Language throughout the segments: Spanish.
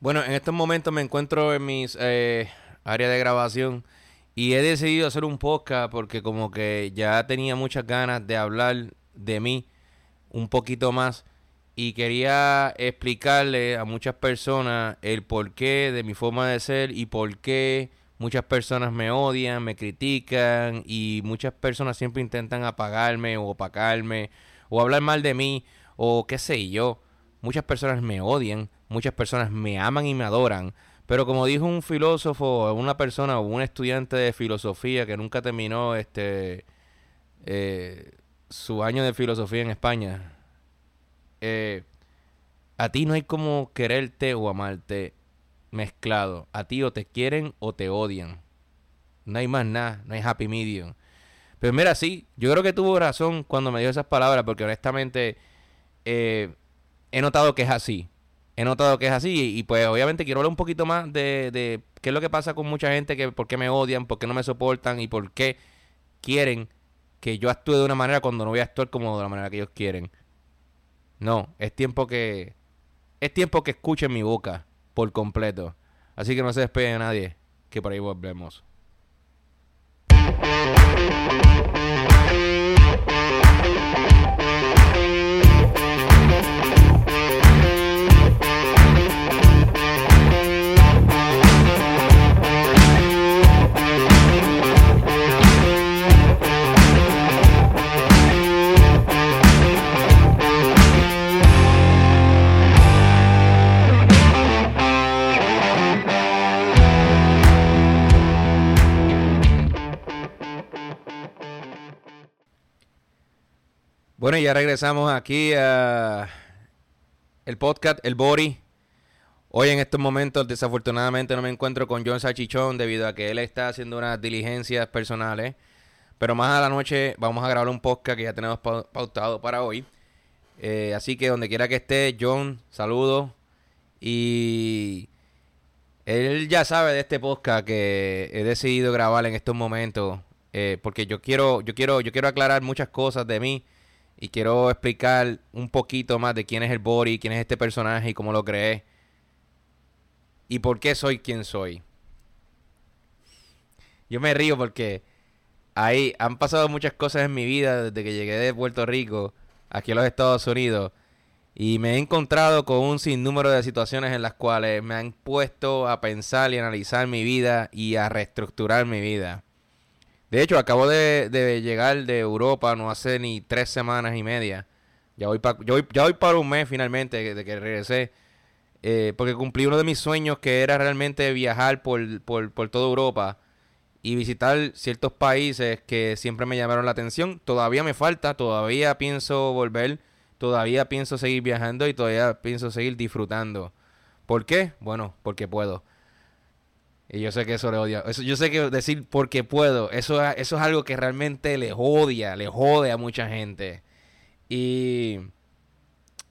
Bueno, en estos momentos me encuentro en mis eh, áreas de grabación y he decidido hacer un podcast porque como que ya tenía muchas ganas de hablar de mí un poquito más y quería explicarle a muchas personas el porqué de mi forma de ser y por qué muchas personas me odian, me critican y muchas personas siempre intentan apagarme o opacarme o hablar mal de mí o qué sé yo. Muchas personas me odian muchas personas me aman y me adoran. Pero como dijo un filósofo, una persona o un estudiante de filosofía que nunca terminó este eh, su año de filosofía en España, eh, a ti no hay como quererte o amarte mezclado. A ti o te quieren o te odian. No hay más nada, no hay happy medium. Pero mira, sí, yo creo que tuvo razón cuando me dio esas palabras, porque honestamente eh, he notado que es así he notado que es así y, pues obviamente quiero hablar un poquito más de, de, qué es lo que pasa con mucha gente, que por qué me odian, por qué no me soportan y por qué quieren que yo actúe de una manera cuando no voy a actuar como de la manera que ellos quieren. No, es tiempo que es tiempo que escuchen mi boca por completo. Así que no se despegue de nadie, que por ahí volvemos. Bueno, ya regresamos aquí a el podcast El Bori. Hoy en estos momentos desafortunadamente no me encuentro con John Sachichón debido a que él está haciendo unas diligencias personales. Pero más a la noche vamos a grabar un podcast que ya tenemos pautado para hoy. Eh, así que donde quiera que esté, John, saludos. Y él ya sabe de este podcast que he decidido grabar en estos momentos. Eh, porque yo quiero, yo quiero, yo quiero aclarar muchas cosas de mí y quiero explicar un poquito más de quién es el Bori, quién es este personaje y cómo lo creé. Y por qué soy quien soy. Yo me río porque ahí han pasado muchas cosas en mi vida desde que llegué de Puerto Rico aquí a los Estados Unidos. Y me he encontrado con un sinnúmero de situaciones en las cuales me han puesto a pensar y analizar mi vida y a reestructurar mi vida. De hecho, acabo de, llegar de Europa no hace ni tres semanas y media. Ya voy, para un mes finalmente de que regresé. Eh, porque cumplí uno de mis sueños que era realmente viajar por, por, por toda Europa y visitar ciertos países que siempre me llamaron la atención. Todavía me falta, todavía pienso volver, todavía pienso seguir viajando y todavía pienso seguir disfrutando. ¿Por qué? Bueno, porque puedo. Y yo sé que eso le odia. Eso, yo sé que decir porque puedo, eso, eso es algo que realmente le odia, le jode a mucha gente. Y,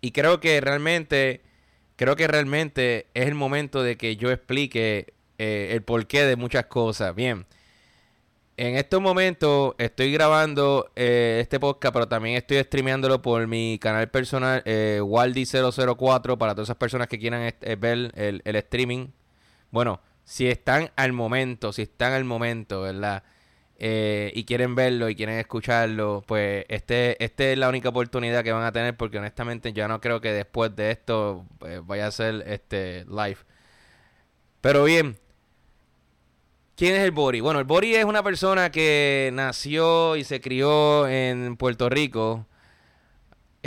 y creo que realmente, creo que realmente es el momento de que yo explique eh, el porqué de muchas cosas. Bien, en estos momentos estoy grabando eh, este podcast, pero también estoy streameándolo por mi canal personal, eh, Waldi004, para todas esas personas que quieran eh, ver el, el streaming. Bueno, si están al momento, si están al momento, ¿verdad? Eh, y quieren verlo y quieren escucharlo, pues este, este es la única oportunidad que van a tener porque honestamente ya no creo que después de esto eh, vaya a ser este live. Pero bien, ¿quién es el Bori? Bueno, el Bori es una persona que nació y se crió en Puerto Rico.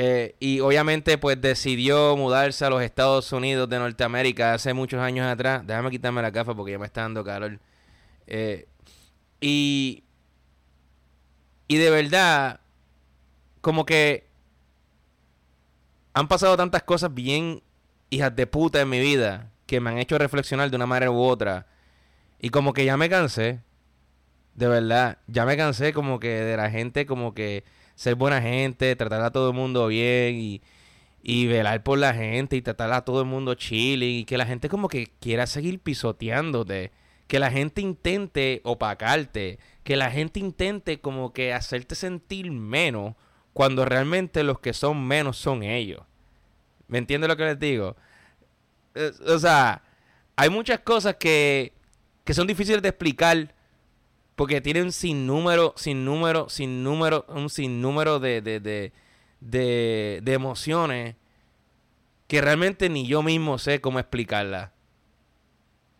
Eh, y obviamente pues decidió mudarse a los Estados Unidos de Norteamérica hace muchos años atrás. Déjame quitarme la gafa porque ya me está dando calor. Eh, y, y de verdad, como que han pasado tantas cosas bien hijas de puta en mi vida que me han hecho reflexionar de una manera u otra. Y como que ya me cansé. De verdad, ya me cansé como que de la gente como que ser buena gente, tratar a todo el mundo bien y, y velar por la gente y tratar a todo el mundo chilling y que la gente como que quiera seguir pisoteándote, que la gente intente opacarte, que la gente intente como que hacerte sentir menos cuando realmente los que son menos son ellos. ¿Me entiendes lo que les digo? O sea, hay muchas cosas que, que son difíciles de explicar porque tienen sin número, sin número, sin número, un sinnúmero de, de, de, de, de emociones que realmente ni yo mismo sé cómo explicarlas.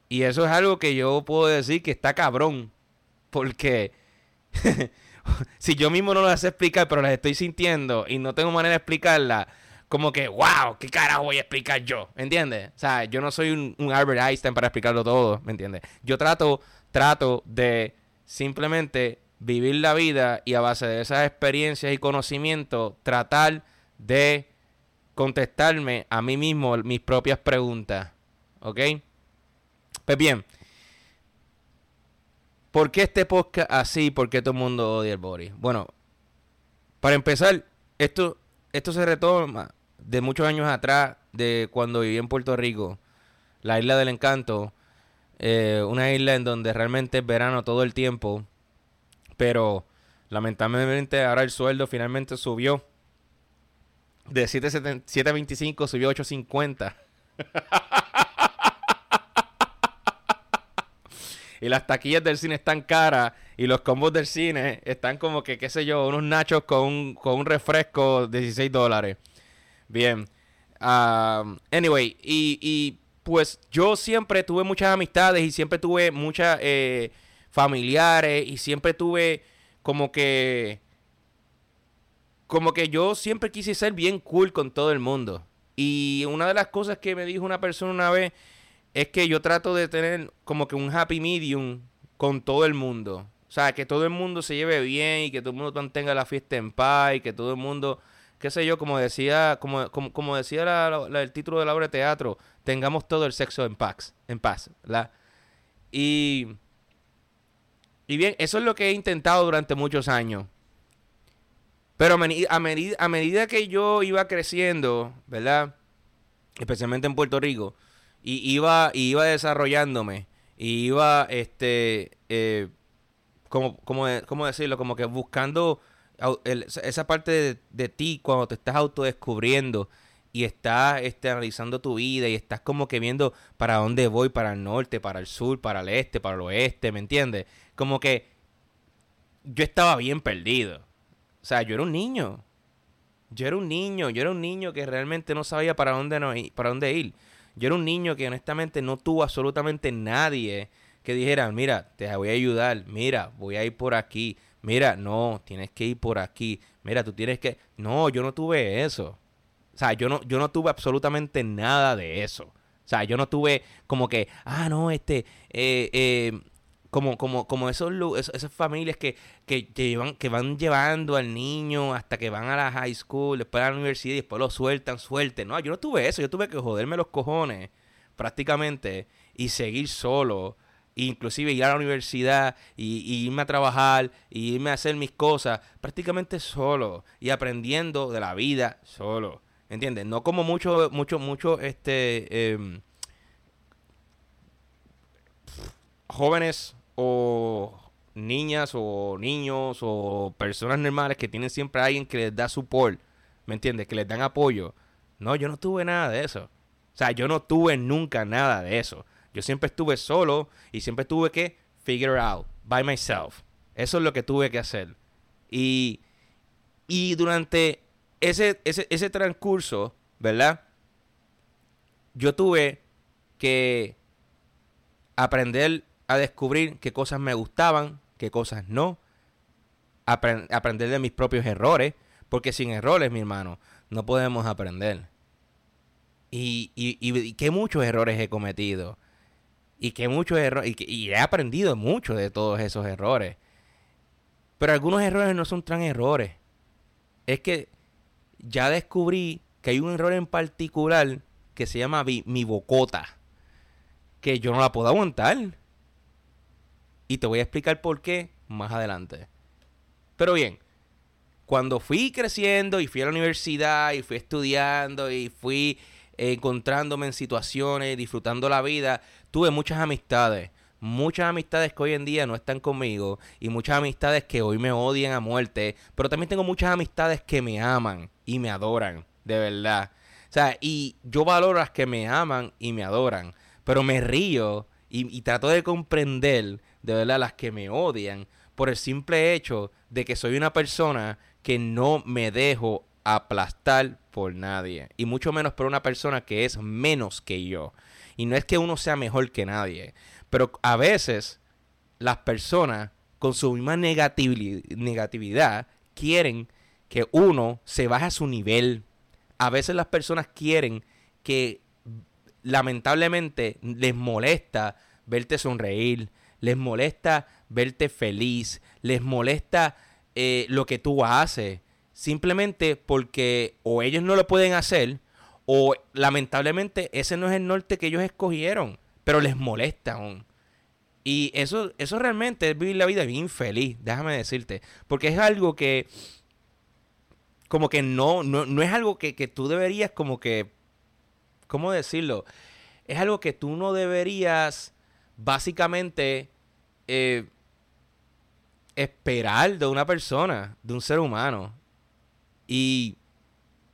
Y eso es algo que yo puedo decir que está cabrón. Porque si yo mismo no las sé explicar, pero las estoy sintiendo y no tengo manera de explicarlas, como que, wow, ¿qué carajo voy a explicar yo? ¿Me entiendes? O sea, yo no soy un, un, Albert Einstein para explicarlo todo, ¿me entiendes? Yo trato, trato de simplemente vivir la vida y a base de esas experiencias y conocimientos, tratar de contestarme a mí mismo mis propias preguntas. ¿Ok? Pues bien, ¿por qué este podcast así? ¿Por qué todo el mundo odia el body? Bueno, para empezar, esto, esto se retoma de muchos años atrás, de cuando viví en Puerto Rico, la isla del encanto, eh, una isla en donde realmente es verano todo el tiempo, pero lamentablemente ahora el sueldo finalmente subió de 7.25 subió a 8.50. y las taquillas del cine están caras y los combos del cine están como que, qué sé yo, unos nachos con un, con un refresco de 16 dólares. Bien. Um, anyway, y, pues yo siempre tuve muchas amistades y siempre tuve muchas eh, familiares y siempre tuve como que como que yo siempre quise ser bien cool con todo el mundo. Y una de las cosas que me dijo una persona una vez es que yo trato de tener como que un happy medium con todo el mundo. O sea, que todo el mundo se lleve bien y que todo el mundo mantenga la fiesta en paz y que todo el mundo, qué sé yo, como decía, como, como, decía el título de la obra de teatro, tengamos todo el sexo en paz, en paz, ¿verdad? Y, y bien, eso es lo que he intentado durante muchos años. Pero a, medida, a medida que yo iba creciendo, ¿verdad? Especialmente en Puerto Rico, y iba, y iba desarrollándome, y iba, este, eh, como, como, ¿cómo decirlo? Como que buscando esa parte de, ti cuando te estás autodescubriendo y estás este, analizando tu vida y estás como que viendo para dónde voy, para el norte, para el sur, para el este, para el oeste, ¿me entiendes? Como que yo estaba bien perdido. O sea, yo era un niño. Yo era un niño, yo era un niño que realmente no sabía para dónde, no, para dónde ir. Yo era un niño que honestamente no tuvo absolutamente nadie que dijera, mira, te voy a ayudar, mira, voy a ir por aquí, mira, no, tienes que ir por aquí, mira, tú tienes que... No, yo no tuve eso. O sea, yo no, yo no tuve absolutamente nada de eso. O sea, yo no tuve como que, ah, no, este, eh, eh, como, como, como esos, esas familias que, que, llevan, que van llevando al niño hasta que van a la high school, después a la universidad y después lo sueltan, suelten. No, yo no tuve eso, yo tuve que joderme los cojones prácticamente y seguir solo. Inclusive ir a la universidad y, irme a trabajar y irme a hacer mis cosas prácticamente solo y aprendiendo de la vida solo. ¿Entiendes? No como mucho, mucho, mucho, este, em, jóvenes o niñas o niños o personas normales que tienen siempre a alguien que les da support, ¿me entiendes? Que les dan apoyo. No, yo no tuve nada de eso. O sea, yo no tuve nunca nada de eso. Yo siempre estuve solo y siempre tuve que figure out by myself. Eso es lo que tuve que hacer. Y, y durante ese, ese, ese transcurso, ¿verdad? Yo tuve que aprender a descubrir qué cosas me gustaban, qué cosas no. aprender de mis propios errores, porque sin errores, mi hermano, no podemos aprender. Y, y, y, qué muchos errores he cometido. Y qué muchos errores. Y, y, he aprendido mucho de todos esos errores. Pero algunos errores no son tan errores. Es que ya descubrí que hay un error en particular que se llama mi bocota. Que yo no la puedo aguantar. Y te voy a explicar por qué más adelante. Pero bien, cuando fui creciendo y fui a la universidad y fui estudiando y fui encontrándome en situaciones, disfrutando la vida, tuve muchas amistades. Muchas amistades que hoy en día no están conmigo y muchas amistades que hoy me odian a muerte, pero también tengo muchas amistades que me aman y me adoran, de verdad. O sea, y yo valoro las que me aman y me adoran, pero me río y, y trato de comprender de verdad las que me odian por el simple hecho de que soy una persona que no me dejo aplastar por nadie. Y mucho menos por una persona que es menos que yo. Y no es que uno sea mejor que nadie. Pero a veces las personas con su misma negatividad quieren que uno se baje a su nivel. A veces las personas quieren que lamentablemente les molesta verte sonreír, les molesta verte feliz, les molesta eh, lo que tú haces, simplemente porque o ellos no lo pueden hacer o lamentablemente ese no es el norte que ellos escogieron, pero les molesta aún. Y eso, eso realmente es vivir la vida bien feliz, déjame decirte, porque es algo que como que no, no, es algo que, que tú deberías como que, ¿cómo decirlo? Es algo que tú no deberías básicamente eh, esperar de una persona, de un ser humano. Y,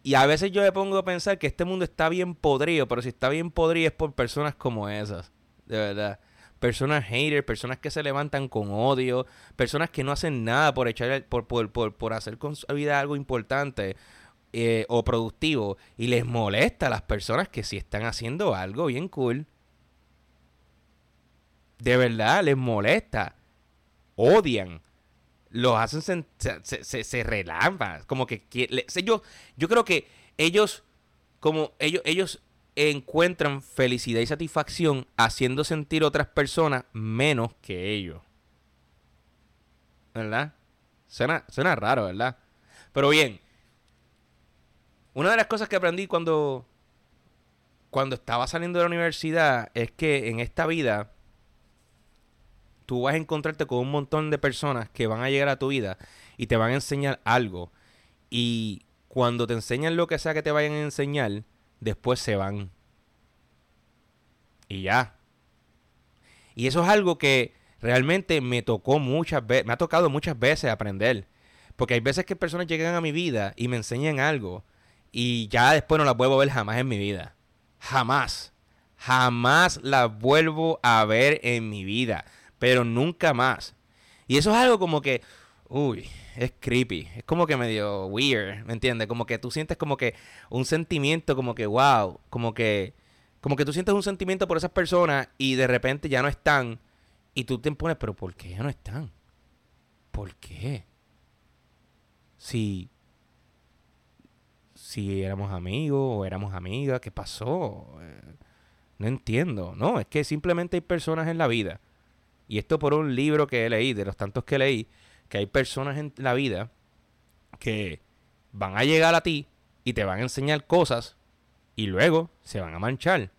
y a veces yo me pongo a pensar que este mundo está bien podrido, pero si está bien podrido es por personas como esas, de verdad. Personas haters, personas que se levantan con odio, personas que no hacen nada por echar por, por, por, por hacer con su vida algo importante eh, o productivo y les molesta a las personas que sí están haciendo algo bien cool. De verdad, les molesta. Odian los hacen se, se, se. Como que yo, yo creo que ellos, como ellos, ellos encuentran felicidad y satisfacción haciendo sentir a otras personas menos que ellos. ¿Verdad? Suena, suena raro, ¿verdad? Pero bien, una de las cosas que aprendí cuando, cuando estaba saliendo de la universidad es que en esta vida tú vas a encontrarte con un montón de personas que van a llegar a tu vida y te van a enseñar algo. Y cuando te enseñan lo que sea que te vayan a enseñar, después se van. Y ya. Y eso es algo que realmente me tocó muchas veces, me ha tocado muchas veces aprender. Porque hay veces que personas llegan a mi vida y me enseñan algo y ya después no las vuelvo a ver jamás en mi vida. Jamás. Jamás las vuelvo a ver en mi vida pero nunca más. Y eso es algo como que, uy, es creepy, es como que medio weird, ¿me entiendes? Como que tú sientes como que un sentimiento como que, wow, como que, como que tú sientes un sentimiento por esas personas y de repente ya no están y tú te pones, pero ¿por qué ya no están? ¿Por qué? Si, si éramos amigos o éramos amigas, ¿qué pasó? Eh, no entiendo, no, es que simplemente hay personas en la vida y esto por un libro que leí, de los tantos que leí, que hay personas en la vida que van a llegar a ti y te van a enseñar cosas y luego se van a manchar.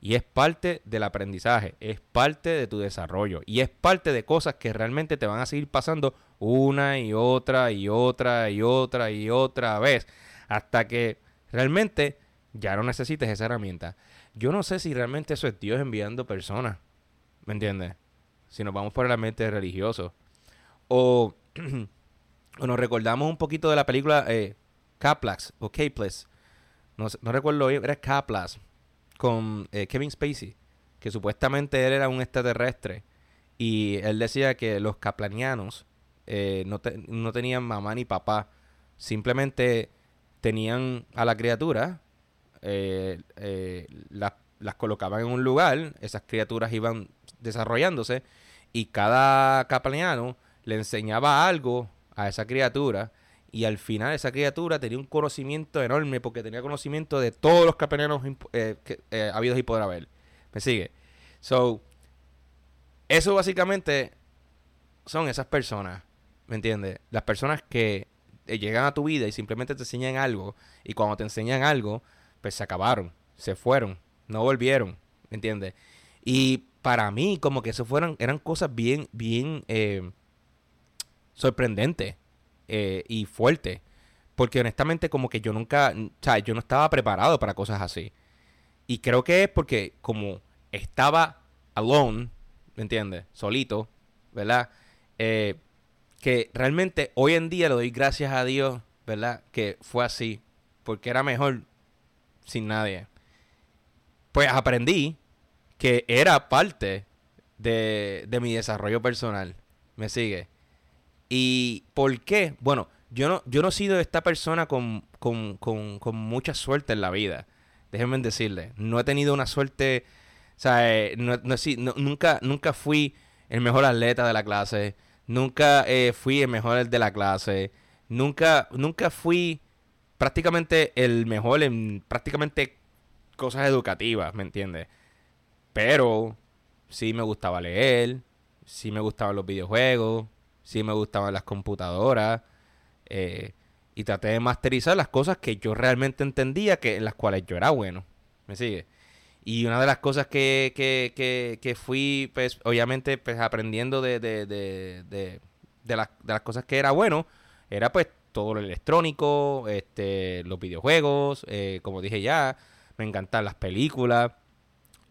Y es parte del aprendizaje, es parte de tu desarrollo y es parte de cosas que realmente te van a seguir pasando una y otra y otra y otra y otra vez hasta que realmente ya no necesites esa herramienta. Yo no sé si realmente eso es Dios enviando personas, ¿me entiendes? Si nos vamos por el ambiente religioso. O, nos recordamos un poquito de la película eh, Caplax o Caplex. No, no recuerdo era Caplax con eh, Kevin Spacey, que supuestamente él era un extraterrestre. Y él decía que los caplanianos eh, no, no tenían mamá ni papá. Simplemente tenían a la criatura, eh, las, las colocaban en un lugar, esas criaturas iban desarrollándose y cada capelano le enseñaba algo a esa criatura y al final esa criatura tenía un conocimiento enorme porque tenía conocimiento de todos los capelanos eh, eh, habidos y por haber. ¿Me sigue? So, eso básicamente son esas personas, ¿me entiendes? Las personas que eh, llegan a tu vida y simplemente te enseñan algo y cuando te enseñan algo, pues se acabaron, se fueron, no volvieron, ¿me entiendes? Y para mí, como que eso fueran, eran cosas bien, bien eh, sorprendentes eh, y fuertes. Porque honestamente, como que yo nunca, o sea, yo no estaba preparado para cosas así. Y creo que es porque como estaba alone, ¿me entiendes? Solito, ¿verdad? Eh, que realmente hoy en día le doy gracias a Dios, ¿verdad? Que fue así. Porque era mejor sin nadie. Pues aprendí que era parte de, de mi desarrollo personal. ¿Me sigue? ¿Y por qué? Bueno, yo no, yo no he sido esta persona con, con, con, con mucha suerte en la vida. Déjenme decirle. No he tenido una suerte. O sea, eh, no, nunca, nunca fui el mejor atleta de la clase. Nunca eh, fui el mejor de la clase. Nunca, nunca fui prácticamente el mejor en prácticamente cosas educativas, ¿me entiendes? Pero sí me gustaba leer, sí me gustaban los videojuegos, sí me gustaban las computadoras. Eh, y traté de masterizar las cosas que yo realmente entendía que en las cuales yo era bueno. ¿Me sigue? Y una de las cosas que, que, que, que fui, pues, obviamente, pues, aprendiendo de, de, de, de, las, de las cosas que era bueno, era pues todo lo electrónico, este, los videojuegos, eh, como dije ya, me encantan las películas,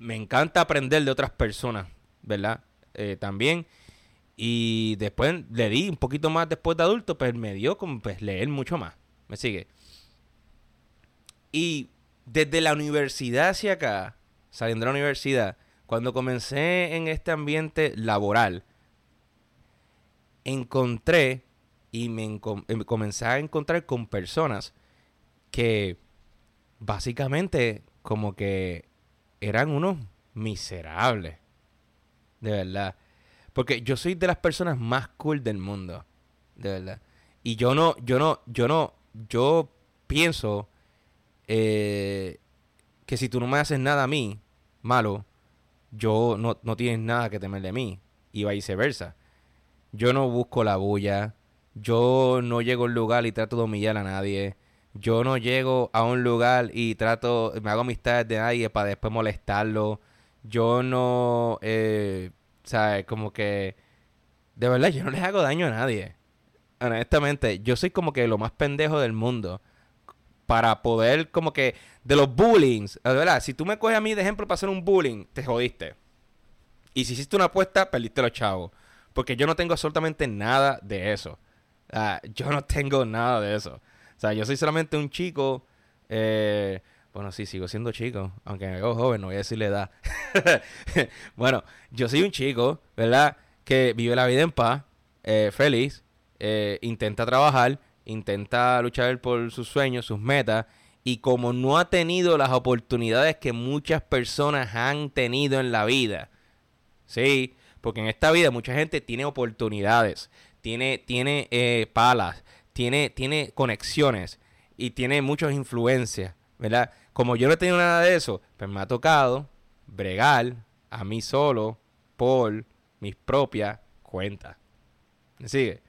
me encanta aprender de otras personas, ¿verdad? Eh, también. Y después le di un poquito más después de adulto, pues me dio como pues, leer mucho más. ¿Me sigue? Y desde la universidad hacia acá, saliendo de la universidad, cuando comencé en este ambiente laboral, encontré y me, em, comencé a encontrar con personas que básicamente como que eran unos miserables. De verdad. Porque yo soy de las personas más cool del mundo. De verdad. Y yo no, yo no, yo no, yo pienso eh, que si tú no me haces nada a mí, malo, yo no, no tienes nada que temerle a mí. Y viceversa. Yo no busco la bulla. Yo no llego a un lugar y trato de humillar a nadie. Yo no llego a un lugar y trato, me hago amistades de nadie para después molestarlo. Yo no, eh, ¿sabes? Como que, de verdad, yo no les hago daño a nadie. Honestamente, yo soy como que lo más pendejo del mundo. Para poder, como que, de los bullings, de verdad, si tú me coges a mí de ejemplo para hacer un bullying, te jodiste. Y si hiciste una apuesta, perdiste los chavos. Porque yo no tengo absolutamente nada de eso. yo no tengo nada de eso. O sea, yo soy solamente un chico eh, bueno, sí, sigo siendo chico, aunque me veo joven, no voy a decirle edad. bueno, yo soy un chico, ¿verdad? Que vive la vida en paz, eh, feliz, eh, intenta trabajar, intenta luchar por sus sueños, sus metas, y como no ha tenido las oportunidades que muchas personas han tenido en la vida, ¿sí? Porque en esta vida mucha gente tiene oportunidades, tiene, tiene palas, tiene, tiene conexiones y tiene muchas influencias, ¿verdad? Como yo no he tenido nada de eso, pues me ha tocado bregar a mí solo por mis propias cuentas. ¿Me sigue?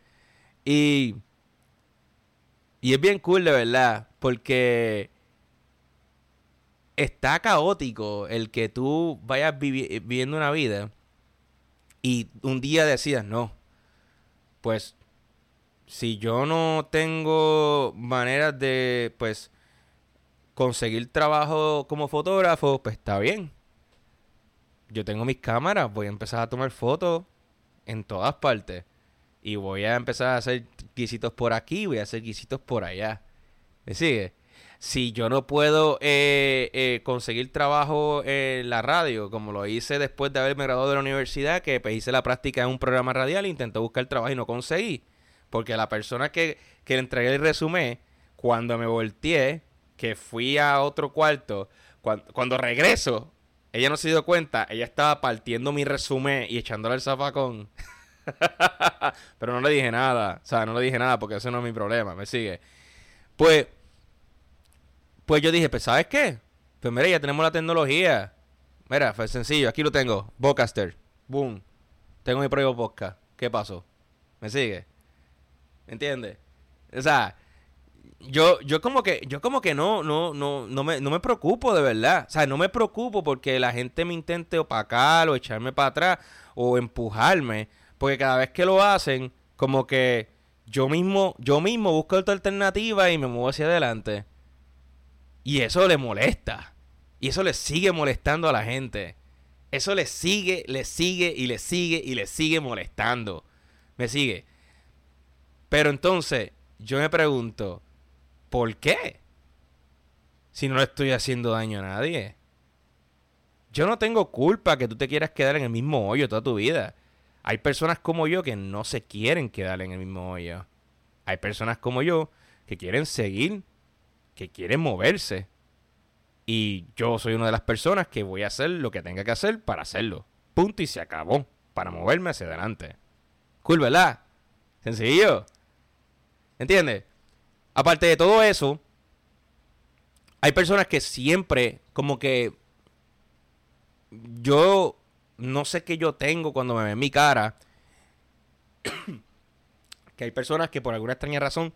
Y, y es bien cool, de verdad, porque está caótico el que tú vayas viviendo una vida y un día decidas, no, pues si yo no tengo maneras de, pues, conseguir trabajo como fotógrafo, pues está bien. Yo tengo mis cámaras, voy a empezar a tomar fotos en todas partes. Y voy a empezar a hacer guisitos por aquí, voy a hacer guisitos por allá. ¿Me sigue? Si yo no puedo eh, eh, conseguir trabajo en la radio, como lo hice después de haberme graduado de la universidad, que pues, hice la práctica en un programa radial, intenté buscar trabajo y no conseguí. Porque la persona que, que le entregué el resumen, cuando me volteé, que fui a otro cuarto, cuando, regreso, ella no se dio cuenta, ella estaba partiendo mi resumen y echándole el zapacón. Pero no le dije nada, o sea, no le dije nada porque eso no es mi problema, me sigue. Pues, pues yo dije, pues, ¿sabes qué? Pues mira, ya tenemos la tecnología. Mira, fue sencillo, aquí lo tengo, Bocaster, boom. Tengo mi propio podcast. ¿Qué pasó? ¿Me sigue? ¿Me entiendes? O sea, yo, yo como que, yo como que no, no, no, no me, no me preocupo de verdad. O sea, no me preocupo porque la gente me intente opacar o echarme para atrás o empujarme. Porque cada vez que lo hacen, como que yo mismo, yo mismo busco otra alternativa y me muevo hacia adelante. Y eso le molesta. Y eso le sigue molestando a la gente. Eso le sigue, le sigue y le sigue y le sigue molestando. Me sigue. Pero entonces, yo me pregunto, ¿Por qué? Si no le estoy haciendo daño a nadie. yo no tengo culpa que tú te quieras quedar en el mismo hoyo toda tu vida. Hay personas como yo que no se quieren quedar en el mismo hoyo. Hay personas como yo que quieren seguir, que quieren moverse. Y yo soy una de las personas que voy a hacer lo que tenga que hacer para hacerlo. Punto y se acabó. Para moverme hacia adelante. Cool, ¿verdad? Sencillo. ¿Entiendes? Aparte de todo eso, hay personas que siempre, como que yo no sé qué yo tengo cuando me ven mi cara. que hay personas que por alguna extraña razón,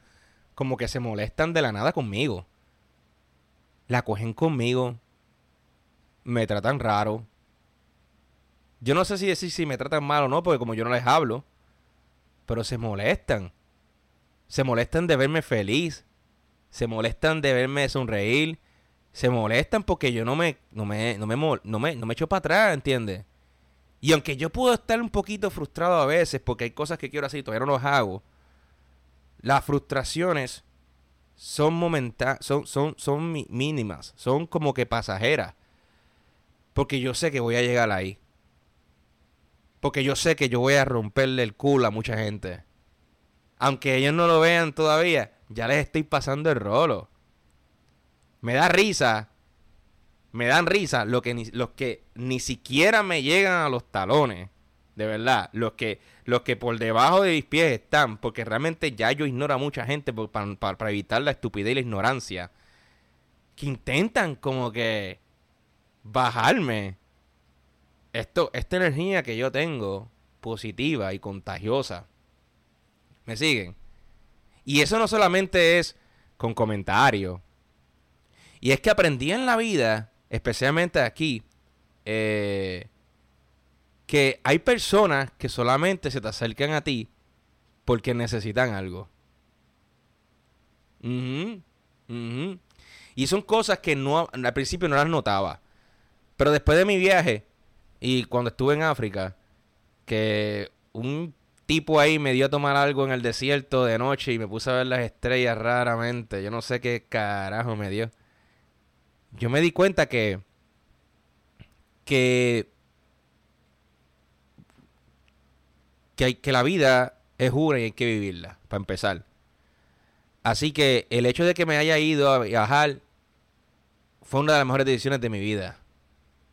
como que se molestan de la nada conmigo. La cogen conmigo. Me tratan raro. Yo no sé si decir si me tratan mal o no, porque como yo no les hablo. Pero se molestan. Se molestan de verme feliz. Se molestan de verme sonreír. Se molestan porque yo no me, no me, no me, no me, no me echo para atrás, ¿entiendes? Y aunque yo puedo estar un poquito frustrado a veces porque hay cosas que quiero hacer y todavía no las hago, las frustraciones son momentáneas, son, son, son mínimas, son como que pasajeras. Porque yo sé que voy a llegar ahí. Porque yo sé que yo voy a romperle el culo a mucha gente. Aunque ellos no lo vean todavía, ya les estoy pasando el rolo. Me da risa. Me dan risa los que, ni, los que ni siquiera me llegan a los talones. De verdad. Los que, los que por debajo de mis pies están. Porque realmente ya yo ignoro a mucha gente para, evitar la estupidez y la ignorancia. Que intentan como que bajarme esto, esta energía que yo tengo, positiva y contagiosa, ¿me siguen? Y eso no solamente es con comentarios. Y es que aprendí en la vida, especialmente aquí, eh, que hay personas que solamente se te acercan a ti porque necesitan algo. Y son cosas que no al principio no las notaba. Pero después de mi viaje, y cuando estuve en África, que un tipo ahí me dio a tomar algo en el desierto de noche y me puse a ver las estrellas raramente. Yo no sé qué carajo me dio. Yo me di cuenta que. que. que, hay, que la vida es una y hay que vivirla, para empezar. Así que el hecho de que me haya ido a viajar fue una de las mejores decisiones de mi vida.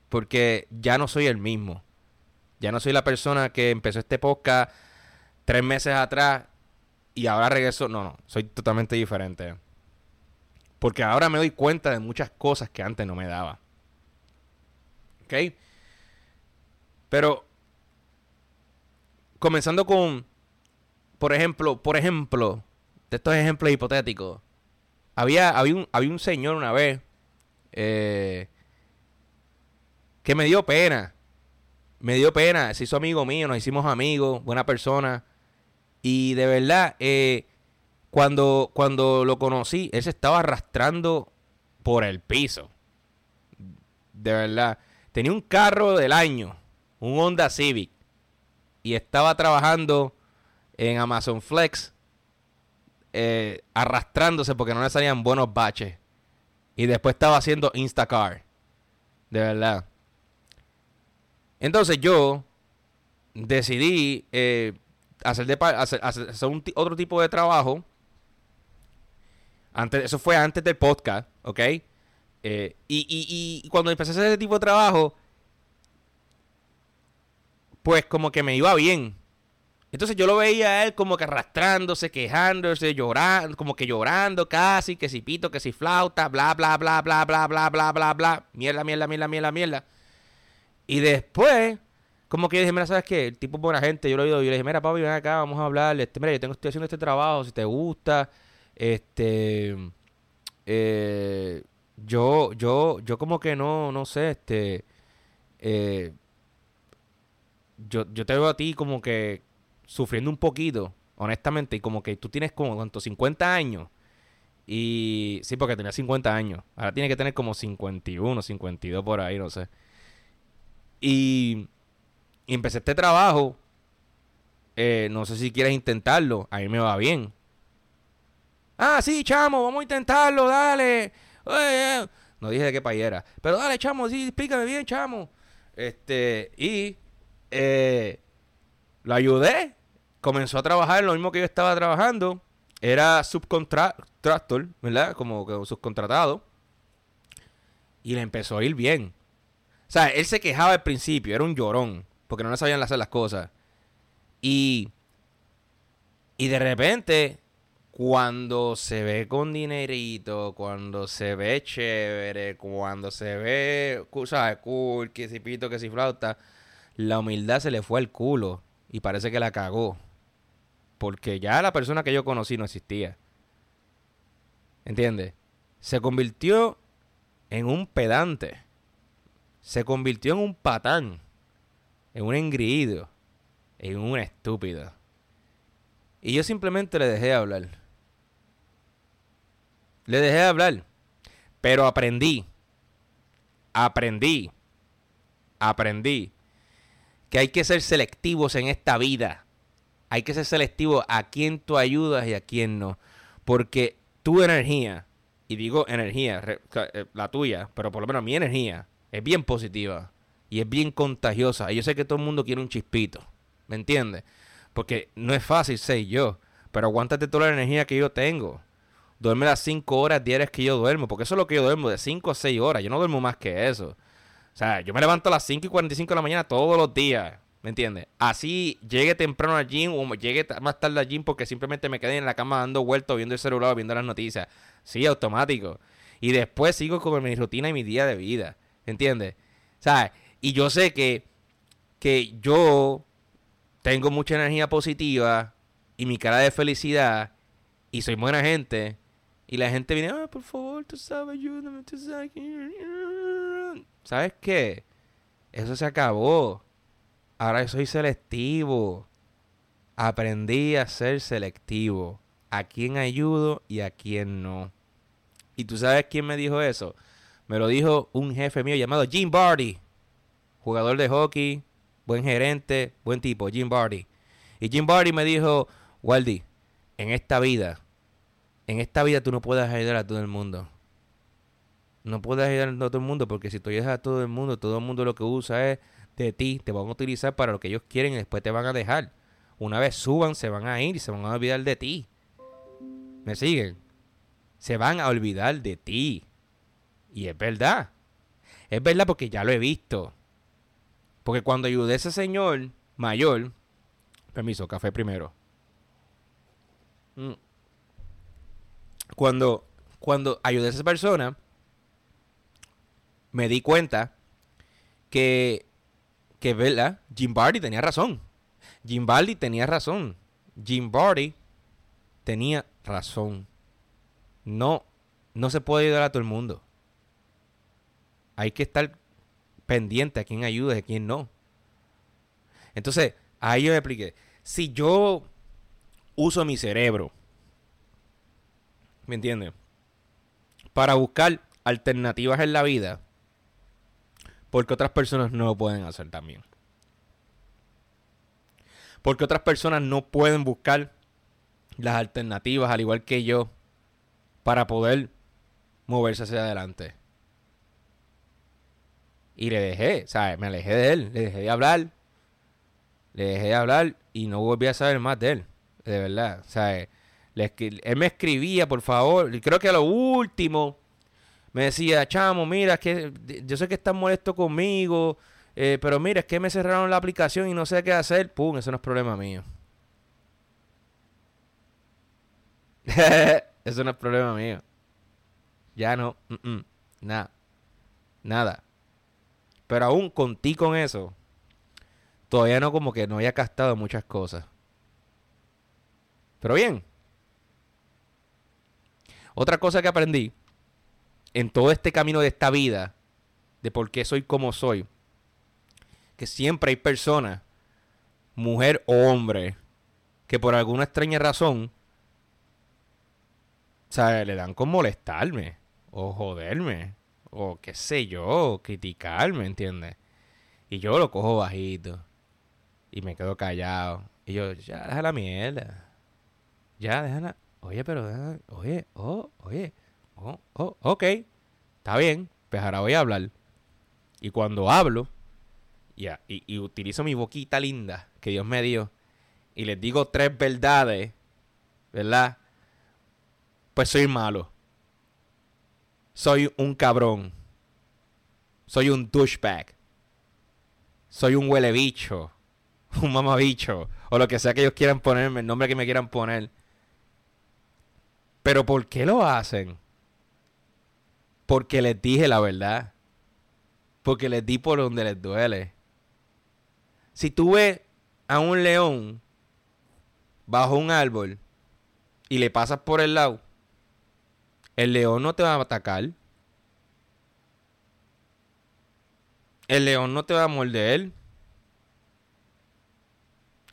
Porque ya no soy el mismo. Ya no soy la persona que empezó este podcast tres meses atrás y ahora regreso. No, no, soy totalmente diferente. Porque ahora me doy cuenta de muchas cosas que antes no me daba. ¿Ok? Pero, comenzando con, por ejemplo, por ejemplo, de estos ejemplos hipotéticos. Había, había, un, había un señor una vez eh, que me dio pena. Me dio pena. Se hizo amigo mío, nos hicimos amigos, buena persona. Y de verdad, eh, cuando, cuando lo conocí, él se estaba arrastrando por el piso. De verdad. Tenía un carro del año, un Honda Civic. Y estaba trabajando en Amazon Flex, eh, arrastrándose porque no le salían buenos baches. Y después estaba haciendo Instacar. De verdad. Entonces yo decidí eh, hacer, de, hacer, otro tipo de trabajo. Antes, eso fue antes del podcast, ¿ok? Eh, y, y, cuando empecé a hacer ese tipo de trabajo, pues como que me iba bien. Entonces yo lo veía a él como que arrastrándose, quejándose, llorando, como que llorando casi, que si pito, que si flauta, bla, bla, bla, bla, bla, bla, bla, bla, bla, mierda, mierda, mierda, mierda, mierda. Y después, como que yo dije, mira, ¿sabes qué? El tipo es buena gente, yo lo he oído, yo le dije, mira, papi, ven acá, vamos a hablar, este, mira, yo tengo, estoy haciendo este trabajo, si te gusta, este, eh, yo, yo, yo como que no, no sé, este, eh, yo, yo te veo a ti como que sufriendo un poquito, honestamente, y como que tú tienes como, ¿cuánto? 50 años. Y sí, porque tenía 50 años. Ahora tiene que tener como 51, 52 por ahí, no sé. Y, empecé este trabajo. Eh, no sé si quieres intentarlo. A mí me va bien. Ah, sí, chamo, vamos a intentarlo, dale. No dije de qué país era. Pero dale, chamo, sí, explícame bien, chamo. Este, y eh, lo ayudé. Comenzó a trabajar lo mismo que yo estaba trabajando. Era subcontractor, ¿verdad? Como que subcontratado. Y le empezó a ir bien. O sea, él se quejaba al principio, era un llorón, porque no le sabían hacer las cosas. Y, y de repente cuando se ve con dinerito, cuando se ve chévere, cuando se ve, ¿sabes? Cool, que si pito, que si flauta, la humildad se le fue al culo y parece que la cagó. Porque ya la persona que yo conocí no existía. ¿Entiendes? Se convirtió en un pedante. Se convirtió en un patán. En un engreído. En un estúpido. Y yo simplemente le dejé hablar. Le dejé de hablar. Pero aprendí. Aprendí. Aprendí. Que hay que ser selectivos en esta vida. Hay que ser selectivos a quién tú ayudas y a quién no. Porque tu energía, y digo energía, eh, la tuya, pero por lo menos mi energía, es bien positiva. Y es bien contagiosa. Y yo sé que todo el mundo quiere un chispito. ¿Me entiendes? Porque no es fácil ser yo. Pero aguántate toda la energía que yo tengo duerme las 5 horas diarias que yo duermo, porque eso es lo que yo duermo, de 5 a 6 horas. Yo no duermo más que eso. O sea, yo me levanto a las 5 y 45 de la mañana todos los días. ¿Me entiendes? Así llegue temprano al gym o llegue más tarde al gym porque simplemente me quedé en la cama dando vueltas, viendo el celular, viendo las noticias. Sí, automático. Y después sigo con mi rutina y mi día de vida. ¿Entiendes? sea, Y yo sé que, que yo tengo mucha energía positiva y mi cara de felicidad y soy buena gente y la gente viene, por favor, tú sabes, ayúdame, tú sabes. ¿Sabes qué? Eso se acabó. Ahora soy selectivo. Aprendí a ser selectivo. A quién ayudo y a quién no. ¿Y tú sabes quién me dijo eso? Me lo dijo un jefe mío llamado Jim Barty. Jugador de hockey, buen gerente, buen tipo, Jim Barty. Y Jim Barty me dijo, Waldy, en esta vida en esta vida tú no puedes ayudar a todo el mundo. No puedes ayudar a todo el mundo porque si tú ayudas a todo el mundo, todo el mundo lo que usa es de ti, te van a utilizar para lo que ellos quieren y después te van a dejar. Una vez suban, se van a ir y se van a olvidar de ti. ¿Me siguen? Se van a olvidar de ti. Y es verdad. Es verdad porque ya lo he visto. Porque cuando ayudé a ese señor mayor, permiso, café primero. Mm cuando, cuando ayudé a esa persona, me di cuenta que, que ¿verdad? Jim Barty tenía razón. Jim Barty tenía razón. Jim Barty tenía razón. No, no se puede ayudar a todo el mundo. Hay que estar pendiente a quién ayuda y a quién no. Entonces, ahí yo expliqué. Si yo uso mi cerebro ¿Me entiendes? Para buscar alternativas en la vida. Porque otras personas no lo pueden hacer también. Porque otras personas no pueden buscar las alternativas, al igual que yo, para poder moverse hacia adelante. Y le dejé, ¿sabes? Me alejé de él, le dejé de hablar. Le dejé de hablar y no volví a saber más de él. De verdad, ¿sabes? él me escribía, por favor, y creo que a lo último me decía, chamo, mira, que yo sé que estás molesto conmigo, eh, pero mira, es que me cerraron la aplicación y no sé qué hacer. Pum, eso no es problema mío. eso no es problema mío. Ya no, nada, nada. Pero aún contigo con eso, todavía no como que no haya gastado muchas cosas. Pero bien, otra cosa que aprendí en todo este camino de esta vida, de por qué soy como soy, que siempre hay personas, mujer o hombre, que por alguna extraña razón, o sea, le dan con molestarme, o joderme, o qué sé yo, criticarme, ¿entiendes? Y yo lo cojo bajito, y me quedo callado, y yo, ya, deja la mierda, ya, déjala, Oye, pero, oye, oh, oye, oh, oh, ok. Está bien, pues ahora voy a hablar. Y cuando hablo, ya, y, y utilizo mi boquita linda que Dios me dio, y les digo tres verdades, ¿verdad? Pues soy malo. Soy un cabrón. Soy un douchebag. Soy un huele bicho. Un mamabicho. O lo que sea que ellos quieran ponerme, el nombre que me quieran poner. Pero ¿por qué lo hacen? Porque les dije la verdad. Porque les di por donde les duele. Si tú ves a un león bajo un árbol y le pasas por el lado, el león no te va a atacar. El león no te va a morder.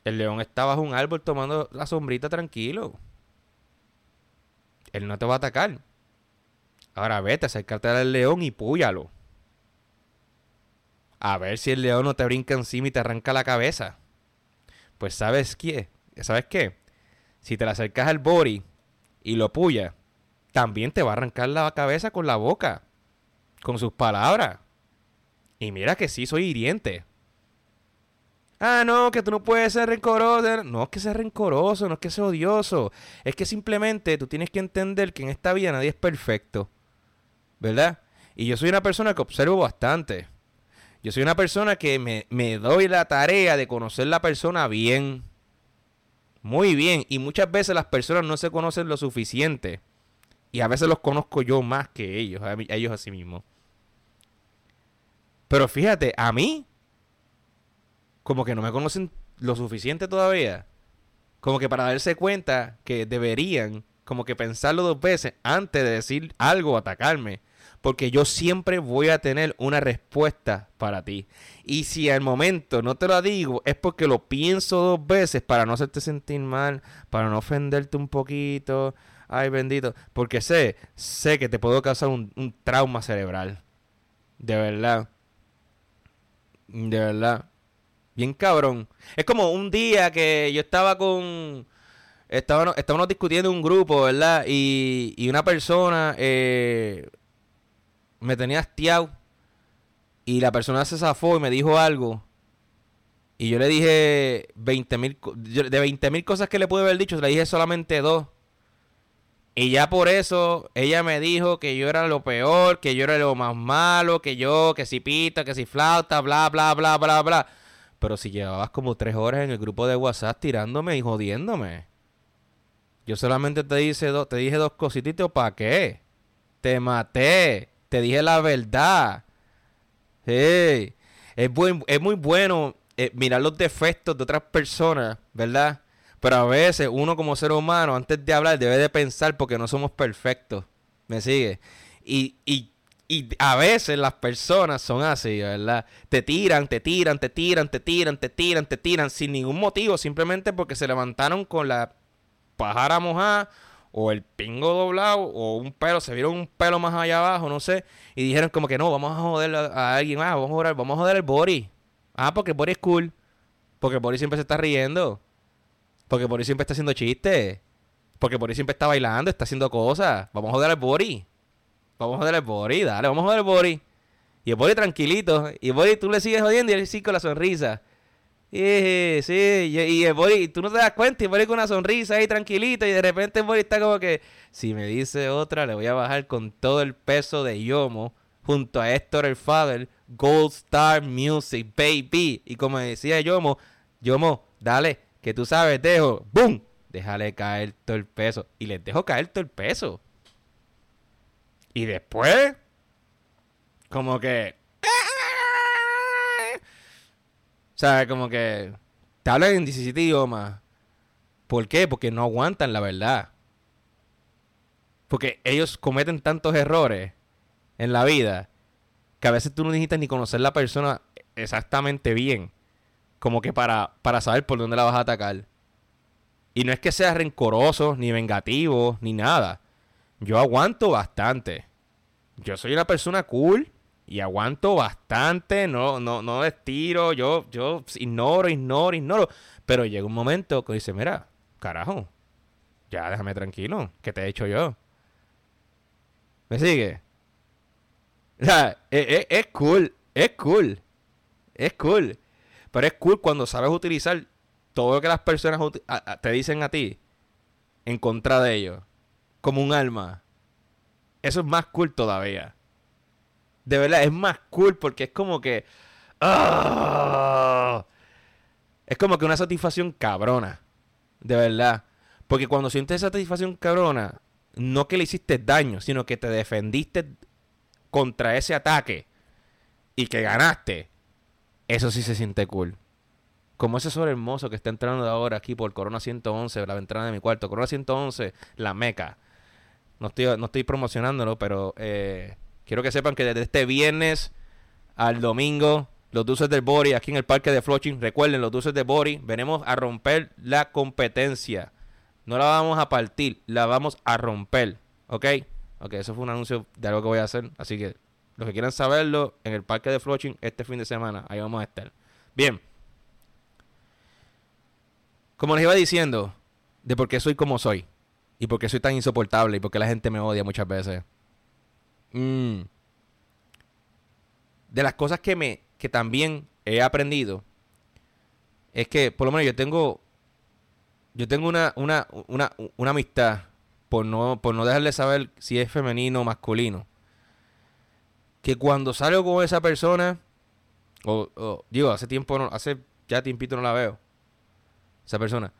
El león está bajo un árbol tomando la sombrita tranquilo. Él no te va a atacar. Ahora vete, acércate al león y púyalo. A ver si el león no te brinca encima y te arranca la cabeza. Pues sabes qué, ¿sabes qué? Si te le acercas al body y lo puya, también te va a arrancar la cabeza con la boca, con sus palabras. Y mira que sí soy hiriente. Ah, no, que tú no puedes ser rencoroso. No es que sea rencoroso, no es que sea odioso. Es que simplemente tú tienes que entender que en esta vida nadie es perfecto. ¿Verdad? Y yo soy una persona que observo bastante. Yo soy una persona que me, me doy la tarea de conocer la persona bien. Muy bien. Y muchas veces las personas no se conocen lo suficiente. Y a veces los conozco yo más que ellos, a, ellos a sí mismos. Pero fíjate, a mí como que no me conocen lo suficiente todavía. Como que para darse cuenta que deberían como que pensarlo dos veces antes de decir algo o atacarme. Porque yo siempre voy a tener una respuesta para ti. Y si al momento no te lo digo, es porque lo pienso dos veces para no hacerte sentir mal, para no ofenderte un poquito. Ay, bendito. Porque sé, sé que te puedo causar un, trauma cerebral. De verdad. De verdad. Bien cabrón. Es como un día que yo estaba con... Estábamos, estábamos discutiendo en un grupo, ¿verdad? Y, y una persona eh, me tenía hastiado. Y la persona se zafó y me dijo algo. Y yo le dije 20 mil... De 20 mil cosas que le pude haber dicho, le dije solamente dos. Y ya por eso ella me dijo que yo era lo peor, que yo era lo más malo, que yo, que si pita, que si flauta, bla, bla, bla, bla, bla. Pero si llevabas como tres horas en el grupo de WhatsApp tirándome y jodiéndome. Yo solamente te, dice te dije dos cositas, ¿para qué? Te maté. Te dije la verdad. Hey. Es, es muy bueno eh, mirar los defectos de otras personas, ¿verdad? Pero a veces uno como ser humano, antes de hablar, debe de pensar porque no somos perfectos. ¿Me sigue? Y, y y a veces las personas son así, ¿verdad? Te tiran, te tiran, te tiran, te tiran, te tiran, te tiran sin ningún motivo, simplemente porque se levantaron con la pajara mojada o el pingo doblado o un pelo, se vieron un pelo más allá abajo, no sé, y dijeron como que no, vamos a joder a, alguien, ah, vamos a joder, vamos a joder el Bori. Ah, porque el Bori es cool. Porque el Bori siempre se está riendo. Porque el Bori siempre está haciendo chistes. Porque el Bori siempre está bailando, está haciendo cosas. Vamos a joder al Bori. Vamos a joder el Bori, dale, vamos a joder el Bori. Y el Bori tranquilito. Y el Bori tú le sigues jodiendo y él sigue con la sonrisa. Y, sí, y, el Bori, tú no te das cuenta, y el Bori con una sonrisa ahí tranquilito. Y de repente el Bori está como que, si me dice otra, le voy a bajar con todo el peso de Yomo. Junto a Héctor el Father, Gold Star Music, baby. Y como decía Yomo, Yomo, dale, que tú sabes, dejo, ¡boom! Déjale caer todo el peso. Y les dejo caer todo el peso. Y después, como que... Sea, como que te hablan en 17 idiomas. ¿Por qué? Porque no aguantan la verdad. Porque ellos cometen tantos errores en la vida que a veces tú no necesitas ni conocer la persona exactamente bien. Como que para, para saber por dónde la vas a atacar. Y no es que seas rencoroso, ni vengativo, ni nada yo aguanto bastante. Yo soy una persona cool y aguanto bastante, no, no, no estiro, yo, yo ignoro, ignoro, ignoro. Pero llega un momento que dice, mira, carajo, ya déjame tranquilo, ¿qué te he hecho yo? ¿Me sigue? O sea, es, es cool, es cool, es cool. Pero es cool cuando sabes utilizar todo lo que las personas te dicen a ti en contra de ellos, como un alma. Eso es más cool todavía. De verdad, es más cool porque es como que... ¡ah! Es como que una satisfacción cabrona. De verdad. Porque cuando sientes satisfacción cabrona, no que le hiciste daño, sino que te defendiste contra ese ataque y que ganaste. Eso sí se siente cool. Como ese sol hermoso que está entrando ahora aquí por Corona 111, la ventana de mi cuarto. Corona 111, la meca. No estoy, no estoy promocionándolo, pero eh, quiero que sepan que desde este viernes al domingo, los dulces del Bori aquí en el parque de Flushing, recuerden, los dulces de Bori, venimos a romper la competencia. No la vamos a partir, la vamos a romper. ¿Ok? Ok, eso fue un anuncio de algo que voy a hacer. Así que los que quieran saberlo, en el parque de Flushing este fin de semana, ahí vamos a estar. Bien. Como les iba diciendo, de por qué soy como soy. Y por qué soy tan insoportable. Y por qué la gente me odia muchas veces. Mm. De las cosas que me. que también he aprendido. Es que, por lo menos, yo tengo. Yo tengo una, una, una, una amistad. Por no, por no dejarle saber si es femenino o masculino. Que cuando salgo con esa persona. O, digo, hace tiempo no, hace ya tiempito no la veo esa persona,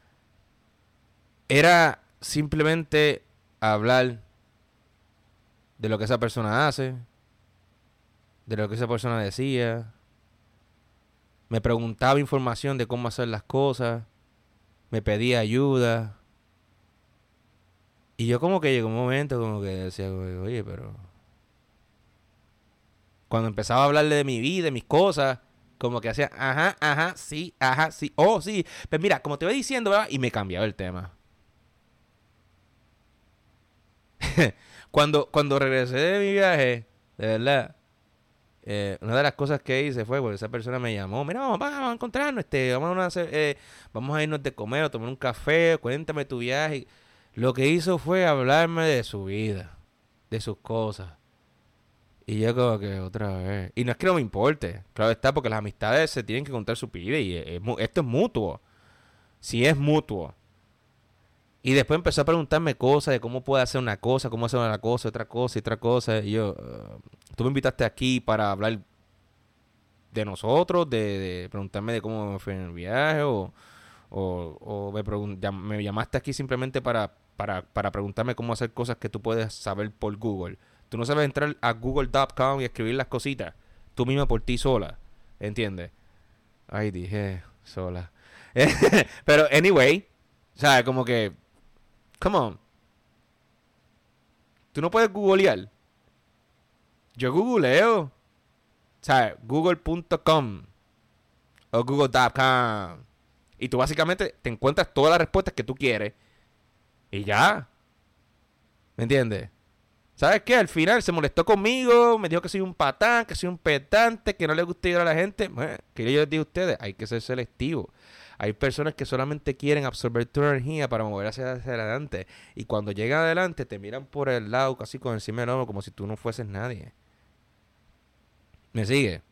era simplemente hablar de lo que esa persona hace, de lo que esa persona decía. Me preguntaba información de cómo hacer las cosas, me pedía ayuda. Y yo como que llegó un momento como que decía, oye, pero... Cuando empezaba a hablarle de mi vida, de mis cosas, como que hacía, ajá, ajá, sí, ajá, sí, oh, sí. Pues mira, como te voy diciendo, ¿verdad? Y me cambiaba el tema. cuando, cuando regresé de mi viaje, de verdad, eh, una de las cosas que hice fue, porque esa persona me llamó, mira, vamos, a encontrarnos, este, vamos a, hacer, eh, vamos a irnos de comer o tomar un café, cuéntame tu viaje. Lo que hizo fue hablarme de su vida, de sus cosas. Y yo como que otra vez. Y no es que no me importe. Claro está, porque las amistades se tienen que contar su vida y esto es mutuo. Si es mutuo. Y después empezó a preguntarme cosas de cómo puede hacer una cosa, cómo hacer una cosa, otra cosa, otra cosa. Y yo, ah, tú me invitaste aquí para hablar de nosotros, de, preguntarme de cómo me fue en el viaje, o, o, me, me, llamaste aquí simplemente para, para, para preguntarme cómo hacer cosas que tú puedes saber por Google. Tú no sabes entrar a google.com y escribir las cositas. Tú misma por ti sola. ¿Entiendes? Ay, dije sola. Pero, anyway. O sea, como que... Come on. Tú no puedes googlear. Yo googleo. O google.com o google.com. Y tú básicamente te encuentras todas las respuestas que tú quieres. Y ya. ¿Me entiendes? ¿Sabes qué? Al final se molestó conmigo, me dijo que soy un patán, que soy un petante, que no le gusta ir a la gente. Bueno, que yo les digo a ustedes, hay que ser selectivo. Hay personas que solamente quieren absorber tu energía para mover hacia, adelante. Y cuando llegan adelante te miran por el lado, casi con encima del hombro, como si tú no fueses nadie. ¿Me sigue?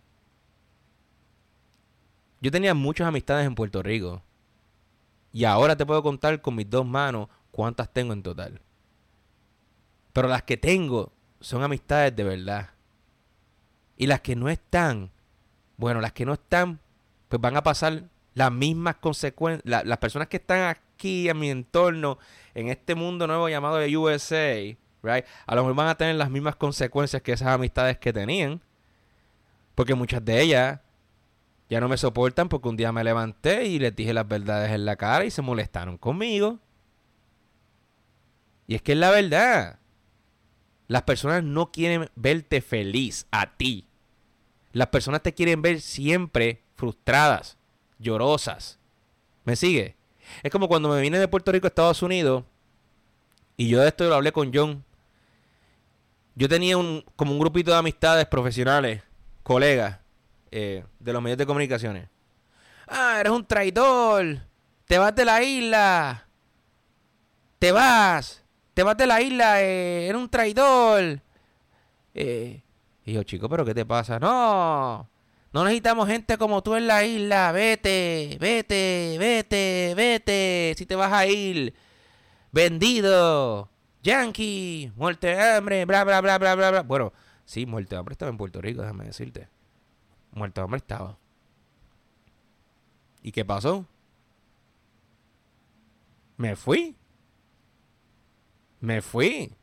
Yo tenía muchas amistades en Puerto Rico. Y ahora te puedo contar con mis dos manos cuántas tengo en total. Pero las que tengo son amistades de verdad. Y las que no están, bueno, las que no están, pues van a pasar las mismas consecuencias. las personas que están aquí en mi entorno, en este mundo nuevo llamado de USA, right, a lo mejor van a tener las mismas consecuencias que esas amistades que tenían. Porque muchas de ellas ya no me soportan porque un día me levanté y les dije las verdades en la cara y se molestaron conmigo. Y es que es la verdad. Las personas no quieren verte feliz a ti. Las personas te quieren ver siempre frustradas, llorosas. ¿Me sigue? Es como cuando me vine de Puerto Rico a Estados Unidos y yo de esto lo hablé con John. Yo tenía un, como un grupito de amistades profesionales, colegas eh, de los medios de comunicaciones. Ah, eres un traidor. Te vas de la isla. Te vas te vas de la isla, eh, eres un traidor. Eh, Y yo, chico, ¿pero qué te pasa? No, no necesitamos gente como tú en la isla. Vete, vete, vete, vete. Si te vas a ir. Vendido. Yankee. Muerte de hambre. Bla, bla, bla, bla, bla, bla. Bueno, sí, muerte de hambre estaba en Puerto Rico, déjame decirte. Muerte de hambre estaba. ¿Y qué pasó? Me fui. Me fui.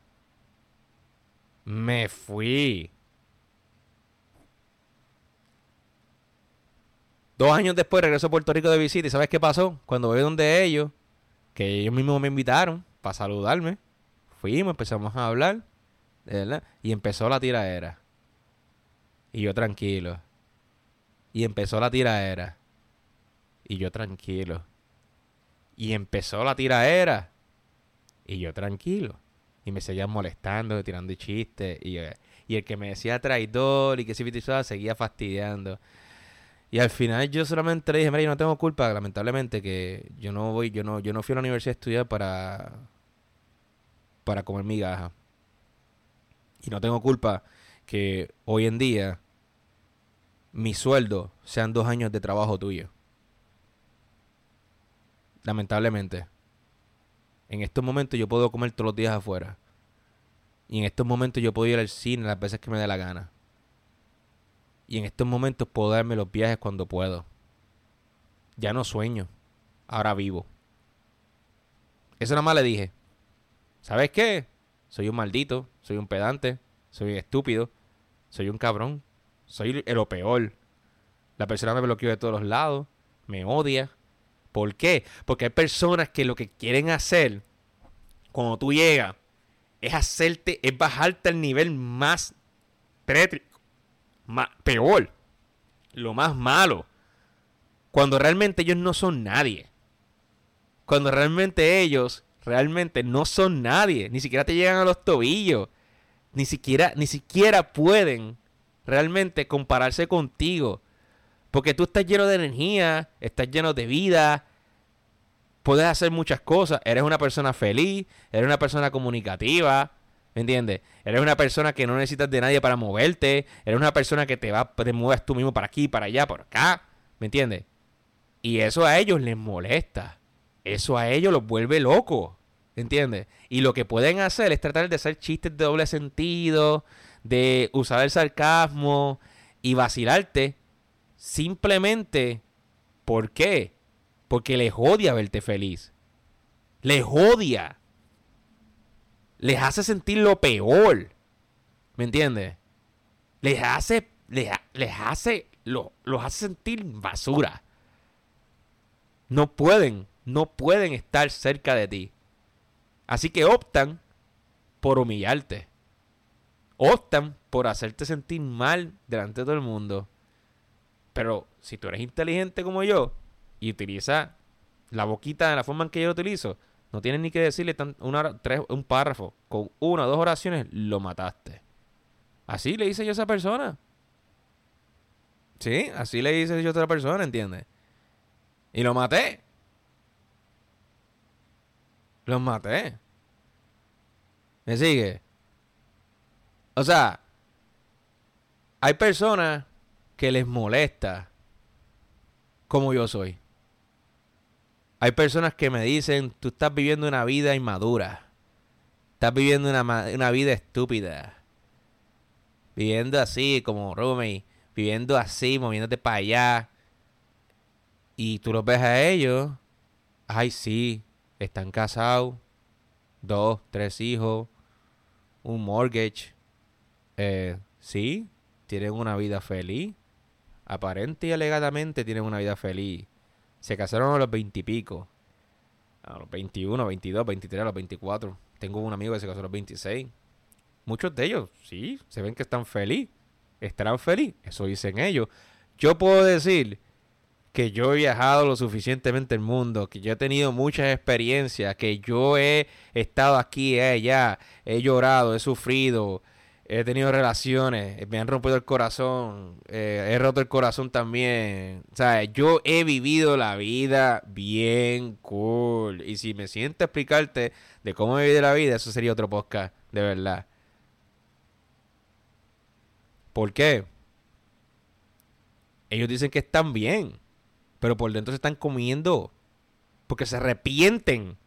Me fui. Dos años después regreso a Puerto Rico de visita y ¿sabes qué pasó? Cuando voy donde ellos, que ellos mismos me invitaron para saludarme, fuimos, empezamos a hablar, ¿verdad? Y empezó la tiraera. Y yo tranquilo. Y empezó la tiraera. Y yo tranquilo. Y empezó la tiraera. Y yo tranquilo. Y me seguían molestando, tirando chistes. Y, y el que me decía traidor y que se vitizaba seguía fastidiando. Y al final yo solamente le dije, mira, yo no tengo culpa, lamentablemente, que yo no voy, yo no, yo no fui a la universidad a estudiar para, para comer migaja. Y no tengo culpa que hoy en día mi sueldo sean dos años de trabajo tuyo. Lamentablemente. En estos momentos yo puedo comer todos los días afuera. Y en estos momentos yo puedo ir al cine las veces que me dé la gana. Y en estos momentos puedo darme los viajes cuando puedo. Ya no sueño. Ahora vivo. Eso nada más le dije. ¿Sabes qué? Soy un maldito. Soy un pedante. Soy un estúpido. Soy un cabrón. Soy lo peor. La persona me bloqueó de todos los lados. Me odia. ¿Por qué? Porque hay personas que lo que quieren hacer cuando tú llegas es hacerte, es bajarte al nivel más peor, lo más malo. Cuando realmente ellos no son nadie. Cuando realmente ellos realmente no son nadie. Ni siquiera te llegan a los tobillos. Ni siquiera, ni siquiera pueden realmente compararse contigo. Porque tú estás lleno de energía, estás lleno de vida, puedes hacer muchas cosas, eres una persona feliz, eres una persona comunicativa, ¿Me entiendes? Eres una persona que no necesitas de nadie para moverte. Eres una persona que te va, te mueves tú mismo para aquí, para allá, por acá. ¿Me entiendes? Y eso a ellos les molesta. Eso a ellos los vuelve locos. ¿Entiendes? Y lo que pueden hacer es tratar de hacer chistes de doble sentido, de usar el sarcasmo y vacilarte simplemente. ¿Por qué? Porque les odia verte feliz. Les odia les hace sentir lo peor. ¿Me entiendes? Les hace, les, hace, lo, los hace sentir basura. No pueden, no pueden estar cerca de ti. Así que optan por humillarte. Optan por hacerte sentir mal delante de todo el mundo. Pero si tú eres inteligente como yo y utilizas la boquita de la forma en que yo lo utilizo, no tienes ni que decirle una, tres, un párrafo. Con una o dos oraciones lo mataste. Así le hice yo a esa persona. Sí, así le hice yo a otra persona, ¿entiendes? Y lo maté. Los maté. ¿Me sigue? O sea, hay personas que les molesta como yo soy. Hay personas que me dicen, tú estás viviendo una vida inmadura. Estás viviendo una, una vida estúpida. Viviendo así, como Rumi. Viviendo así, moviéndote para allá. Y tú los ves a ellos. Ay, sí. Están casados. Dos, tres hijos. Un mortgage. Eh, sí. Tienen una vida feliz. Aparente y alegadamente tienen una vida feliz se casaron a los veintipico. A los 21, 22, 23, a los 24. Tengo un amigo que se casó a los 26. Muchos de ellos, sí, se ven que están felices. Estarán felices. Eso dicen ellos. Yo puedo decir que yo he viajado lo suficientemente el mundo, que yo he tenido muchas experiencias, que yo he estado aquí allá, he llorado, he sufrido, he tenido relaciones, me han rompido el corazón, eh, he roto el corazón también. O sea, yo he vivido la vida bien cool. Y si me siento a explicarte de cómo he vivido la vida, eso sería otro podcast, de verdad. ¿Por qué? Ellos dicen que están bien, pero por dentro se están comiendo porque se arrepienten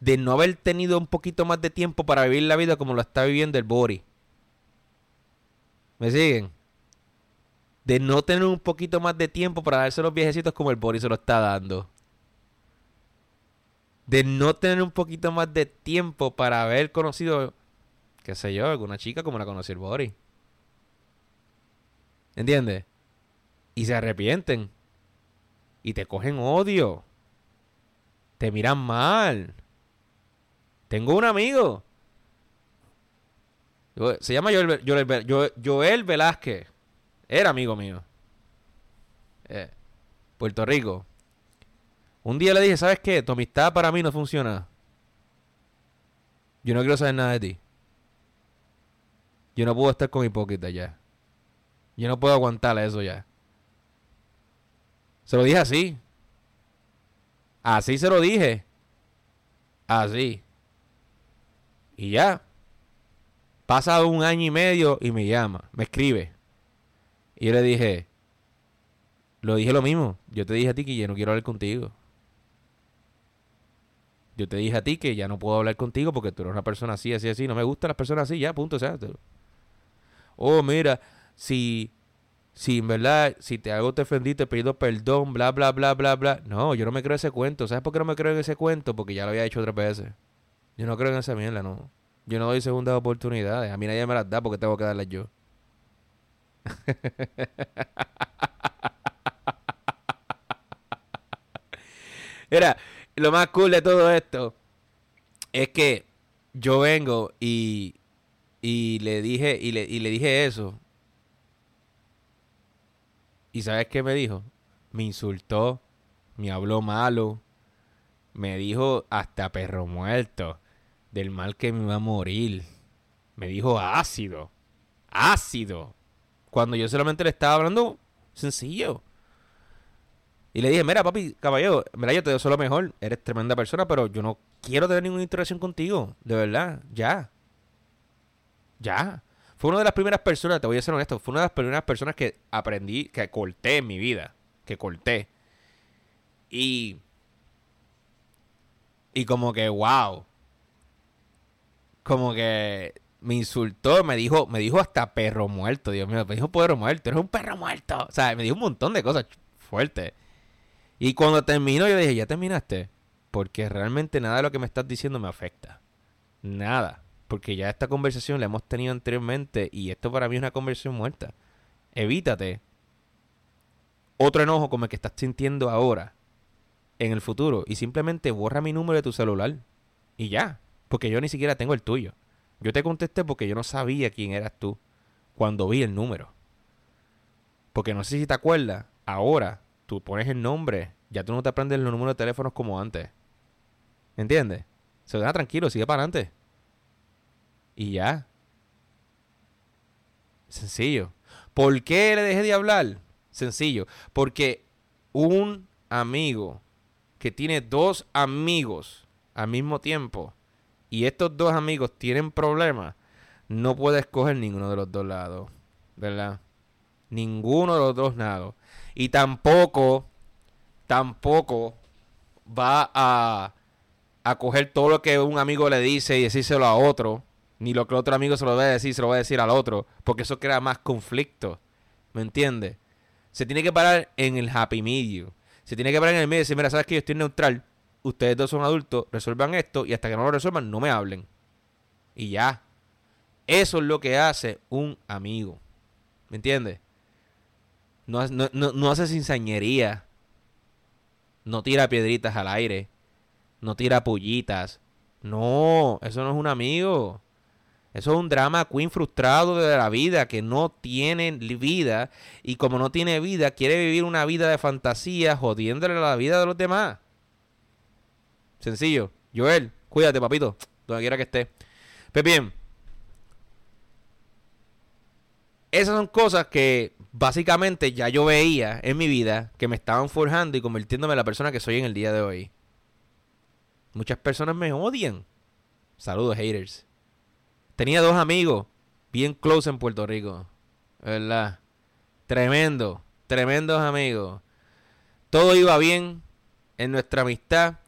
de no haber tenido un poquito más de tiempo para vivir la vida como lo está viviendo el Bori. ¿Me siguen? De no tener un poquito más de tiempo para darse los viejecitos como el Bori se lo está dando. De no tener un poquito más de tiempo para haber conocido, qué sé yo, alguna chica como la conoció el Bori. ¿Entiendes? Y se arrepienten. Y te cogen odio. Te miran mal. Tengo un amigo. Se llama Joel, Velázquez. Era amigo mío. Eh, Puerto Rico. Un día le dije, ¿sabes qué? Tu amistad para mí no funciona. Yo no quiero saber nada de ti. Yo no puedo estar con hipócrita ya. Yo no puedo aguantar eso ya. Se lo dije así. Así se lo dije. Así. Y ya. Pasa un año y medio y me llama, me escribe. Y le dije, lo dije lo mismo. Yo te dije a ti que ya no quiero hablar contigo. Yo te dije a ti que ya no puedo hablar contigo porque tú eres una persona así, así, así. No me gustan las personas así, ya, punto. O sea, oh, mira, si si en verdad, si te hago te ofendí, te pido perdón, bla, bla, bla, bla, bla. No, yo no me creo ese cuento. ¿Sabes por qué no me creo en ese cuento? Porque ya lo había hecho otras veces. Yo no creo en esa mierda, no. Yo no doy segundas oportunidades. A mí nadie me las da porque tengo que darlas yo. Mira, lo más cool de todo esto es que yo vengo y, y le dije y le, y le dije eso ¿Y sabes qué me dijo? Me insultó, me habló malo, me dijo hasta perro muerto, del mal que me iba a morir. Me dijo ácido, ácido. Cuando yo solamente le estaba hablando sencillo. Y le dije, mira papi, caballero, mira yo te deseo lo mejor, eres tremenda persona, pero yo no quiero tener ninguna interacción contigo, de verdad, ya. Ya. Fue una de las primeras personas, te voy a ser honesto, fue una de las primeras personas que aprendí, que corté en mi vida. Que corté. Y. Y como que, wow. Como que me insultó, me dijo, me dijo hasta perro muerto, Dios mío, me dijo perro muerto, eres un perro muerto. O sea, me dijo un montón de cosas fuertes. Y cuando terminó, yo dije, ¿ya terminaste? Porque realmente nada de lo que me estás diciendo me afecta. Nada. Porque ya esta conversación la hemos tenido anteriormente y esto para mí es una conversación muerta. Evítate otro enojo como el que estás sintiendo ahora en el futuro y simplemente borra mi número de tu celular y ya, porque yo ni siquiera tengo el tuyo. Yo te contesté porque yo no sabía quién eras tú cuando vi el número. Porque no sé si te acuerdas, ahora tú pones el nombre, ya tú no te aprendes los números de teléfonos como antes. ¿Entiendes? Se da tranquilo, sigue para adelante. Y ya. Sencillo. ¿Por qué le dejé de hablar? Sencillo. Porque un amigo que tiene dos amigos al mismo tiempo y estos dos amigos tienen problemas, no puede escoger ninguno de los dos lados. ¿Verdad? Ninguno de los dos lados. Y tampoco, tampoco va a, a coger todo lo que un amigo le dice y decírselo a otro ni lo que el otro amigo se lo va a decir, se lo va a decir al otro, porque eso crea más conflicto. ¿Me entiendes? Se tiene que parar en el happy medium. Se tiene que parar en el medio y decir, mira, sabes que yo estoy neutral, ustedes dos son adultos, resuelvan esto y hasta que no lo resuelvan, no me hablen. Y ya. Eso es lo que hace un amigo. ¿Me entiendes? No, no, no, no hace cinzañería. No tira piedritas al aire. No tira pullitas. No, eso no es un amigo. Eso es un drama queen frustrado de la vida que no tiene vida y como no tiene vida quiere vivir una vida de fantasía jodiéndole la vida de los demás. Sencillo. Joel, cuídate, papito, donde quiera que esté. Pues bien, esas son cosas que básicamente ya yo veía en mi vida que me estaban forjando y convirtiéndome en la persona que soy en el día de hoy. Muchas personas me odian. Saludos, haters. Tenía dos amigos bien close en Puerto Rico. ¿verdad? Tremendo, tremendos amigos. Todo iba bien en nuestra amistad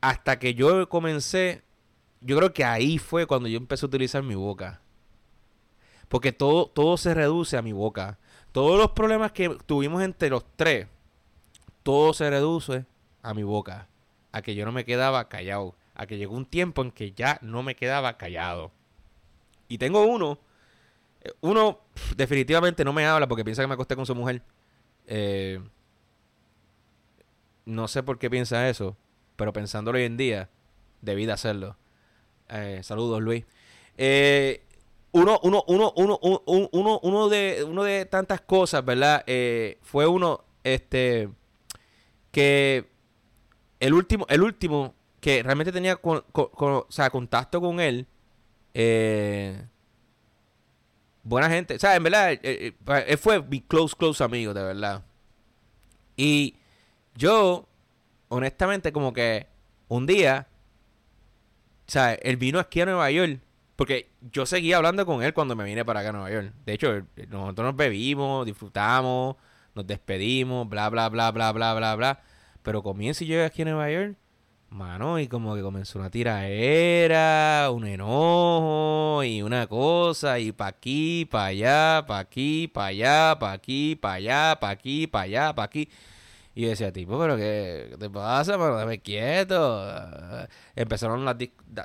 hasta que yo comencé, yo creo que ahí fue cuando yo empecé a utilizar mi boca. Porque todo, todo se reduce a mi boca. Todos los problemas que tuvimos entre los tres, todo se reduce a mi boca. A que yo no me quedaba callado. A que llegó un tiempo en que ya no me quedaba callado. Y tengo uno. Eh, uno definitivamente no me habla porque piensa que me acosté con su mujer. Eh, no sé por qué piensa eso. Pero pensándolo hoy en día, debí de hacerlo. Eh, saludos, Luis. uno, uno, uno, uno, uno, uno, de, uno de tantas cosas, ¿verdad? fue uno, este, que el último, el último que realmente tenía contacto con él, eh, buena gente. O sea, en verdad, eh, eh, él, fue mi close, close amigo, de verdad. Y yo, honestamente, como que un día, sea, él vino aquí a Nueva York. Porque yo seguía hablando con él cuando me vine para acá a Nueva York. De hecho, nosotros nos bebimos, disfrutamos, nos despedimos, bla, bla, bla, bla, bla, bla, bla. Pero comienzo y llegué aquí a Nueva York, mano, y como que comenzó una tiraera, un enojo y una cosa, y pa' aquí, pa' allá, pa' aquí, pa' allá, pa' aquí, pa' allá, pa' aquí, pa' allá, pa' aquí. Y decía, tipo, pero qué, te pasa, pero dame quieto. Empezaron las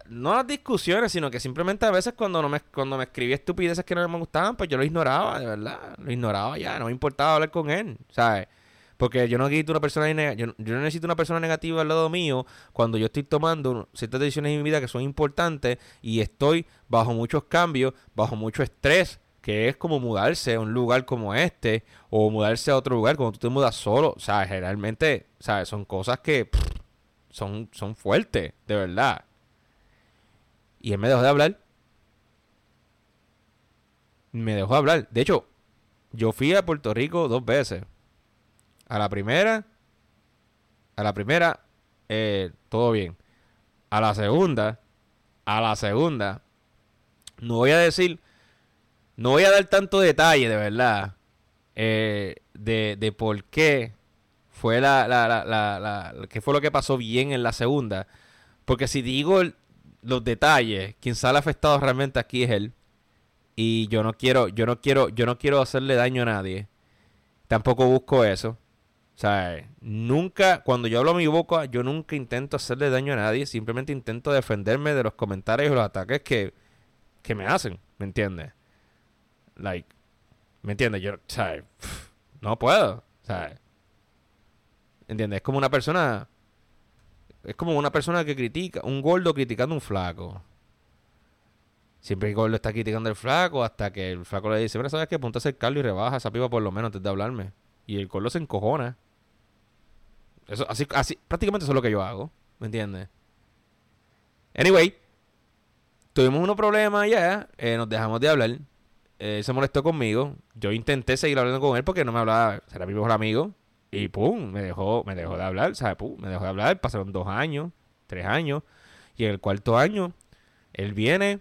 no las discusiones, sino que simplemente a veces cuando no me cuando me escribía estupideces que no me gustaban, pues yo lo ignoraba, de verdad. Lo ignoraba ya, no me importaba hablar con él, ¿sabes? Porque yo no necesito una persona yo, no necesito una persona negativa al lado mío cuando yo estoy tomando ciertas decisiones en mi vida que son importantes y estoy bajo muchos cambios, bajo mucho estrés, que es como mudarse a un lugar como este o mudarse a otro lugar cuando tú te mudas solo. O sea, generalmente, ¿sabes? Son cosas que son, son fuertes, de verdad. Y él me dejó de hablar. Me dejó de hablar. De hecho, yo fui a Puerto Rico dos veces. A la primera, a la primera, eh, todo bien. A la segunda, a la segunda, no voy a decir, no voy a dar tanto detalle, de verdad, eh, de, de por qué fue la, la, la, la, qué fue lo que pasó bien en la segunda. Porque si digo los detalles, quien sale afectado realmente aquí es él. Y yo no quiero, yo no quiero, yo no quiero hacerle daño a nadie. Tampoco busco eso. O sea, nunca, cuando yo hablo mi boca, yo nunca intento hacerle daño a nadie, simplemente intento defenderme de los comentarios y los ataques que, que me hacen, ¿me entiendes? Like, ¿me entiendes? Yo, no puedo, sea, ¿entiendes? Es como una persona, es como una persona que critica, un gordo criticando un flaco. Siempre el gordo está criticando al flaco hasta que el flaco le dice, mira, ¿sabes qué? Ponte a acercarlo y rebaja esa pipa por lo menos antes de hablarme. Y el gordo se encojona. Eso, así, así, prácticamente eso es lo que yo hago. ¿Me entiendes? Anyway, tuvimos unos problemas ya, eh, nos dejamos de hablar. Eh, se molestó conmigo. Yo intenté seguir hablando con él porque no me hablaba, era mi mejor amigo. Y pum, me dejó, me dejó de hablar, ¿sabes? Pum, me dejó de hablar. Pasaron dos años, tres años. Y en el cuarto año, él viene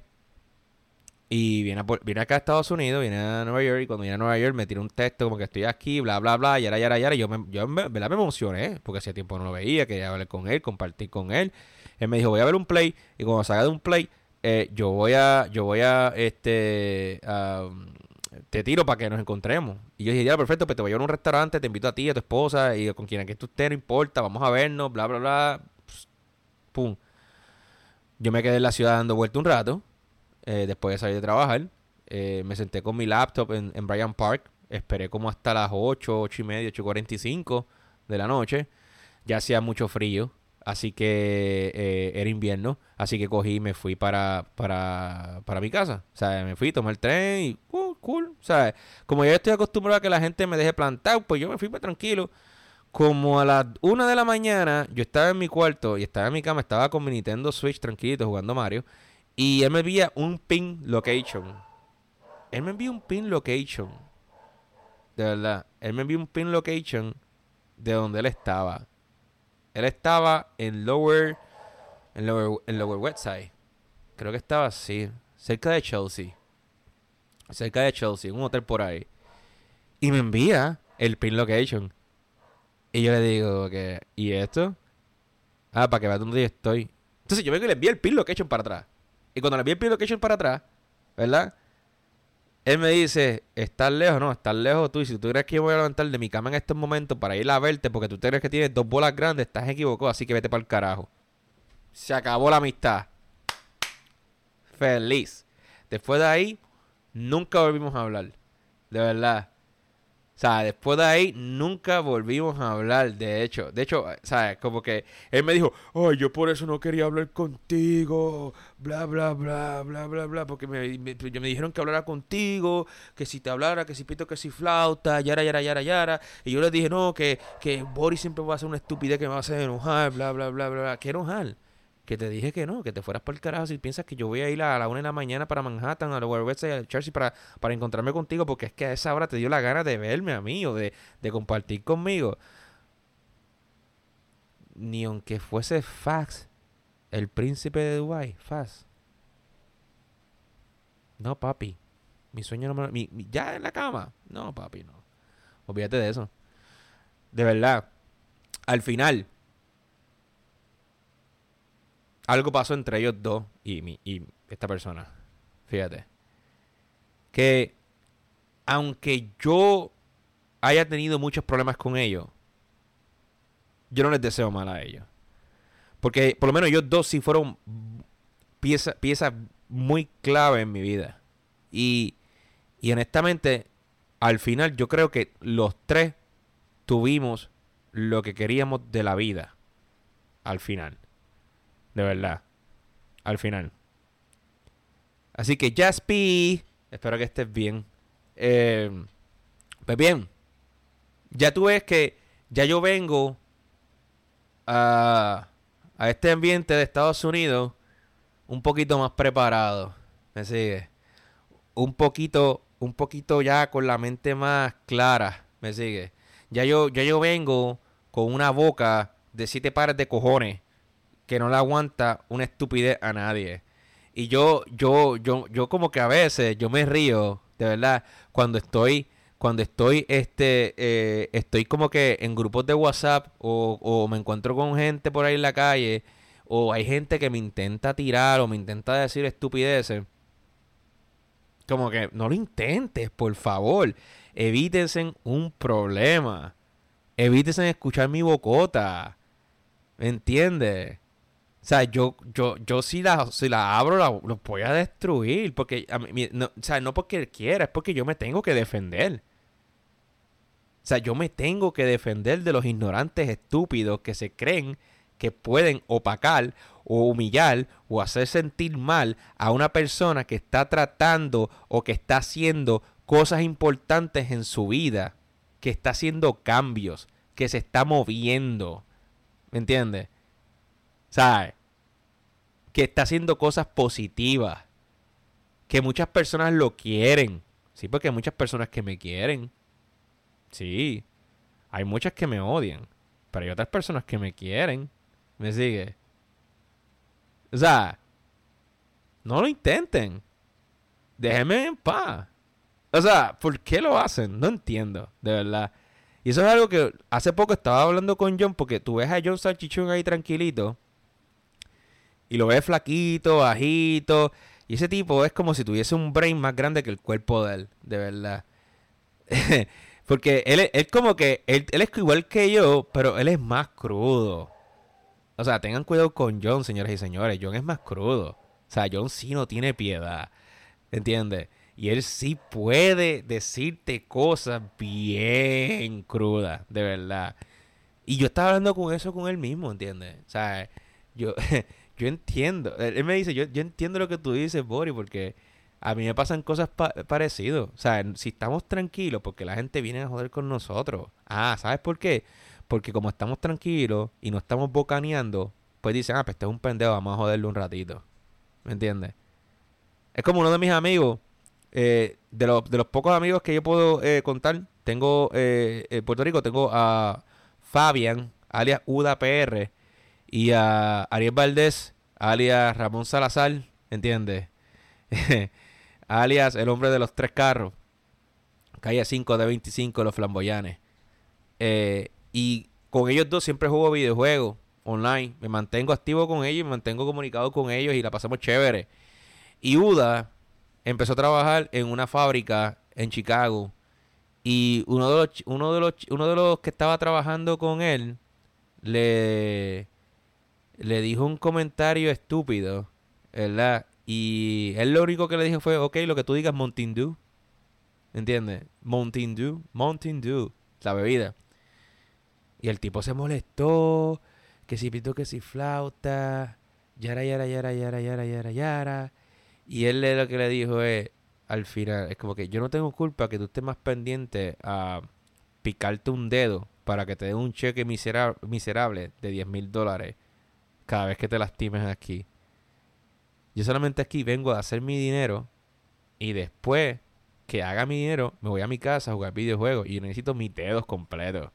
y viene, viene acá a Estados Unidos, viene a Nueva York, y cuando viene a Nueva York me tira un texto como que estoy aquí, bla, bla, bla, y ahora, y ahora, y yo, me, yo me, me emocioné, porque hacía tiempo no lo veía, quería hablar con él, compartir con él. Él me dijo, voy a ver un play, y cuando salga de un play, eh, yo voy a, yo voy a, este, te tiro para que nos encontremos. Y yo dije, ya, perfecto, pues te voy a llevar a un restaurante, te invito a ti, a tu esposa, y con quien que tú estés, no importa, vamos a vernos, bla, bla, bla. pum. Yo me quedé en la ciudad dando vuelta un rato eh, después de salir de trabajar. Eh, me senté con mi laptop en, en Bryant Park. Esperé como hasta las 8, 8 y media, 8.45 de la noche. Ya hacía mucho frío, así que eh, era invierno. Así que cogí y me fui para, para, para mi casa. O sea, me fui, tomé el tren y uh, cool. O sea, como yo estoy acostumbrado a que la gente me deje plantado, pues yo me fui pues, tranquilo. Como a las 1 de la mañana, yo estaba en mi cuarto y estaba en mi cama, estaba con mi Nintendo Switch tranquilito jugando Mario. Y él me envía un pin location. Él me envía un pin location. De verdad. Él me envía un pin location de donde él estaba. Él estaba en Lower. En Lower, West Side. Creo que estaba así. Cerca de Chelsea. cerca de Chelsea, en un hotel por ahí. Y me envía el pin location. Y yo le digo que, ¿y esto? Ah, para que veas dónde estoy. Entonces yo vengo y le envío el pin location para atrás. Y cuando le envío el pin location para atrás, ¿verdad? Él me dice, estás lejos, no, estás lejos tú. Y si tú crees que yo voy a levantar de mi cama en estos momentos para ir a verte porque tú crees que tienes dos bolas grandes, estás equivocado, así que vete para el carajo. Se acabó la amistad. Feliz. Después de ahí, nunca volvimos a hablar. De verdad. O sea, después de ahí nunca volvimos a hablar, de hecho. De hecho, ¿sabes? Como que él me dijo, ay, yo por eso no quería hablar contigo, bla, bla, bla, bla, bla, bla, porque me, me, me dijeron que hablara contigo, que si te hablara, que si pito, que si flauta, yara, yara, yara, yara. Y yo le dije, no, que, que Boris siempre va a hacer una estupidez que me va a hacer enojar, bla, bla, bla, bla, bla. ¿Qué enojar? Que te dije que no, que te fueras por el carajo si piensas que yo voy a ir a la una de la mañana para Manhattan, a la West y a Chelsea para, para encontrarme contigo, porque es que a esa hora te dio la gana de verme a mí o de, de compartir conmigo. Ni aunque fuese Fax, el príncipe de Dubai, Fax. No, papi. Mi sueño no me... Ya en la cama. No, papi, no. Olvídate de eso. De verdad. Al final, algo pasó entre ellos dos y, mi, y esta persona. Fíjate. Que aunque yo haya tenido muchos problemas con ellos, yo no les deseo mal a ellos. Porque por lo menos ellos dos sí fueron piezas pieza muy clave en mi vida. Y, y honestamente, al final yo creo que los tres tuvimos lo que queríamos de la vida. Al final. De verdad. Al final. Así que, Jaspi, espero que estés bien. Eh, pues bien, ya tú ves que ya yo vengo a, a este ambiente de Estados Unidos un poquito más preparado. ¿Me sigue? Un poquito, un poquito ya con la mente más clara. ¿Me sigue? Ya yo, ya yo vengo con una boca de siete pares de cojones que no le aguanta una estupidez a nadie. Y yo, yo, yo, yo como que a veces yo me río, de verdad, cuando estoy, cuando estoy, este, eh, estoy como que en grupos de WhatsApp o, o me encuentro con gente por ahí en la calle o hay gente que me intenta tirar o me intenta decir estupideces. Como que no lo intentes, por favor. Evítense un problema. Evítense escuchar mi bocota. ¿Me entiendes? O sea, yo, yo, yo si la, si la abro, la, voy a destruir. Porque, no, o sea, no porque quiera, es porque yo me tengo que defender. O sea, yo me tengo que defender de los ignorantes estúpidos que se creen que pueden opacar o humillar o hacer sentir mal a una persona que está tratando o que está haciendo cosas importantes en su vida, que está haciendo cambios, que se está moviendo. ¿Me entiendes? ¿Sabes? Que está haciendo cosas positivas. Que muchas personas lo quieren. Sí, porque hay muchas personas que me quieren. Sí. Hay muchas que me odian. Pero hay otras personas que me quieren. ¿Me sigue? O sea, no lo intenten. Déjenme en paz. O sea, ¿por qué lo hacen? No entiendo, de verdad. Y eso es algo que hace poco estaba hablando con John, porque tú ves a John Salchichón ahí tranquilito. Y lo ves flaquito, bajito. Y ese tipo es como si tuviese un brain más grande que el cuerpo de él, de verdad. Porque él es como que, él, es igual que yo, pero él es más crudo. O sea, tengan cuidado con John, señores y señores. John es más crudo. O sea, John sí no tiene piedad. ¿Entiendes? Y él sí puede decirte cosas bien crudas, de verdad. Y yo estaba hablando con eso con él mismo, ¿entiendes? O sea, yo, yo entiendo. Él, me dice, yo, yo entiendo lo que tú dices, Bori, porque a mí me pasan cosas parecidas. O sea, si estamos tranquilos, porque la gente viene a joder con nosotros. Ah, ¿sabes por qué? Porque como estamos tranquilos y no estamos bocaneando, pues dicen, ah, pues este es un pendejo, vamos a joderle un ratito. ¿Me entiendes? Es como uno de mis amigos, eh, de, los, de los pocos amigos que yo puedo eh, contar, tengo eh, en Puerto Rico, tengo a Fabian, alias UDAPR, y a Ariel Valdés, alias Ramón Salazar, ¿entiendes? alias el hombre de los tres carros. Calle 5 de 25 los flamboyanes. Eh, y con ellos dos siempre juego videojuegos online. Me mantengo activo con ellos, me mantengo comunicado con ellos y la pasamos chévere. Y Uda empezó a trabajar en una fábrica en Chicago. Y uno de los, uno de los, uno de los que estaba trabajando con él le, le dijo un comentario estúpido, ¿verdad? Y él lo único que le dijo fue, ok, lo que tú digas Mountain Dew. ¿Entiendes? Mountain Dew, Mountain Dew, la bebida. Y el tipo se molestó, que si pito, que si flauta, yara, yara, yara, yara, yara, yara, yara. Y él lo que le dijo es, al final, es como que yo no tengo culpa que tú estés más pendiente a picarte un dedo para que te den un cheque miserable de 10 mil dólares cada vez que te lastimes aquí. Yo solamente aquí vengo a hacer mi dinero y después que haga mi dinero me voy a mi casa a jugar videojuegos y necesito mis dedos completos.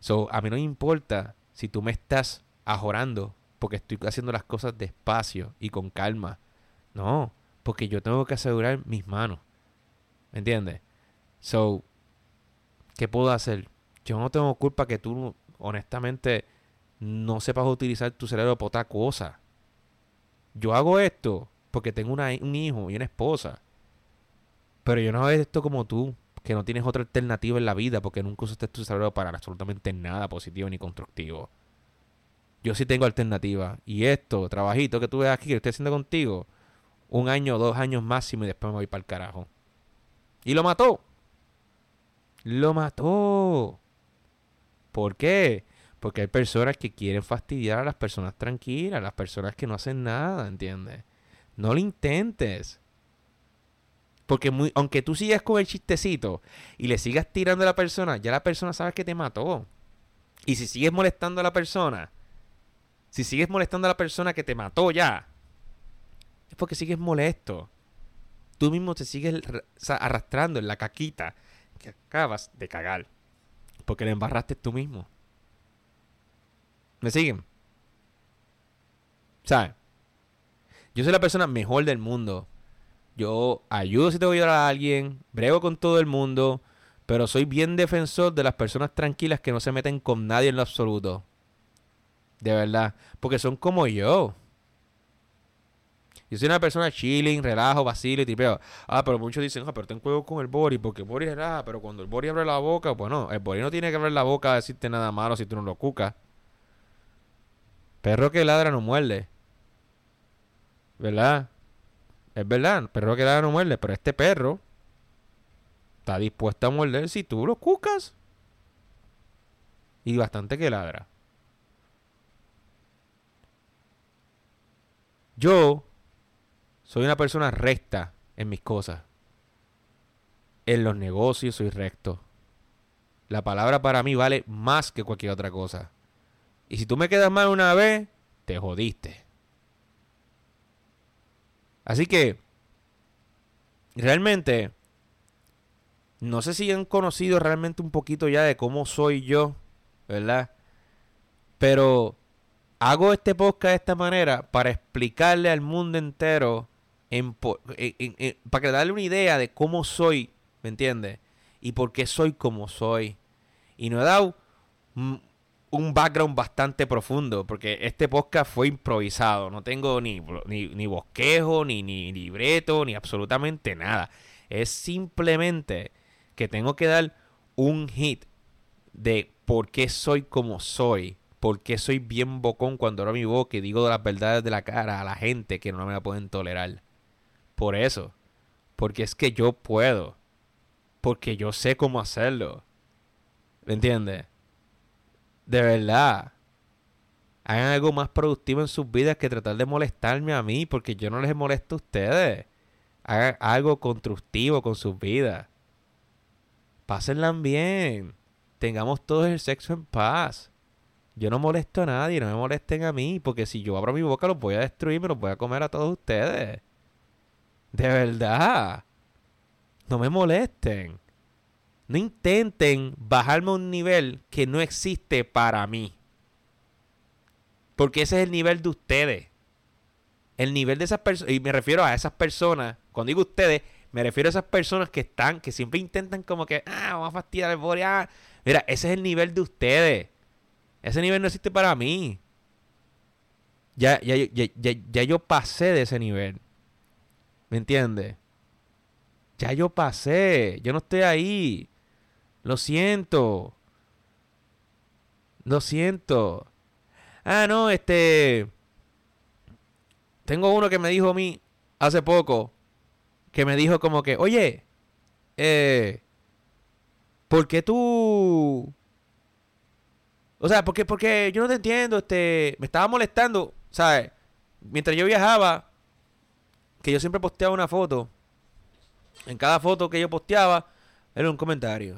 So, a mí no me importa si tú me estás ajorando porque estoy haciendo las cosas despacio y con calma. No, porque yo tengo que asegurar mis manos. ¿Me entiendes? So, ¿qué puedo hacer? Yo no tengo culpa que tú, honestamente, no sepas utilizar tu cerebro para otra cosa. Yo hago esto porque tengo un hijo y una esposa. Pero yo no hago esto como tú, que no tienes otra alternativa en la vida porque nunca usaste tu cerebro para absolutamente nada positivo ni constructivo. Yo sí tengo alternativa. Y esto, trabajito que tú ves aquí, que estoy haciendo contigo, un año, dos años máximo y después me voy para el carajo. Y lo mató. Lo mató. ¿Por qué? Porque hay personas que quieren fastidiar a las personas tranquilas, a las personas que no hacen nada, ¿entiendes? No lo intentes. Porque aunque tú sigas con el chistecito y le sigas tirando a la persona, ya la persona sabe que te mató. Y si sigues molestando a la persona, si sigues molestando a la persona que te mató ya, es porque sigues molesto. Tú mismo te sigues arrastrando en la caquita que acabas de cagar. Porque le embarraste tú mismo. ¿Me siguen? ¿Sabes? Yo soy la persona mejor del mundo. Yo ayudo si tengo que ayudar a alguien, brego con todo el mundo, pero soy bien defensor de las personas tranquilas que no se meten con nadie en lo absoluto. De verdad. Porque son como yo. Yo soy una persona chilling, relajo, vacilo y tipeo. Ah, pero muchos dicen, ah, pero ten cuidado con el Bori, porque el Bori relaja, pero cuando el Bori abre la boca, pues no, el Bori no tiene que abrir la boca a decirte nada malo si tú no lo cucas. Perro que ladra no muerde. ¿Verdad? Es verdad, perro que ladra no muerde, pero este perro está dispuesto a morder si tú lo cucas. Y bastante que ladra. Yo soy una persona recta en mis cosas. En los negocios soy recto. La palabra para mí vale más que cualquier otra cosa. Y si tú me quedas mal una vez, te jodiste. Así que, realmente, no sé si han conocido realmente un poquito ya de cómo soy yo, ¿verdad? Pero hago este podcast de esta manera para explicarle al mundo entero para darle una idea de cómo soy, ¿me entiendes? Y por qué soy como soy. Y no he dado un background bastante profundo, porque este podcast fue improvisado. No tengo ni, ni, bosquejo, ni, ni libreto, ni absolutamente nada. Es simplemente que tengo que dar un hit de por qué soy como soy. Por qué soy bien bocón cuando abro mi boca y digo las verdades de la cara a la gente que no me la pueden tolerar por eso. Porque es que yo puedo. Porque yo sé cómo hacerlo. ¿Me entiendes? De verdad. Hagan algo más productivo en sus vidas que tratar de molestarme a mí. Porque yo no les molesto a ustedes. Hagan algo constructivo con sus vidas. Pásenla bien. Tengamos todos el sexo en paz. Yo no molesto a nadie, no me molesten a mí, porque si yo abro mi boca los voy a destruir, me los voy a comer a todos ustedes. De verdad. No me molesten. No intenten bajarme a un nivel que no existe para mí. Porque ese es el nivel de ustedes. el nivel de esas personas, y me refiero a esas personas, cuando digo ustedes, me refiero a esas personas que están, que siempre intentan como que, ah, vamos a fastidiar el body. Ah. Mira, ese es el nivel de ustedes. Ese nivel no existe para mí. Ya, ya, ya, ya, ya yo pasé de ese nivel. ¿Me entiendes? Ya yo pasé. Yo no estoy ahí. Lo siento. Lo siento. Ah, no, este. Tengo uno que me dijo a mí hace poco. Que me dijo como que, oye, eh, ¿por qué tú o sea, porque, porque yo no te entiendo, este, me estaba molestando, ¿sabes? Mientras yo viajaba, que yo siempre posteaba una foto. En cada foto que yo posteaba, era un comentario.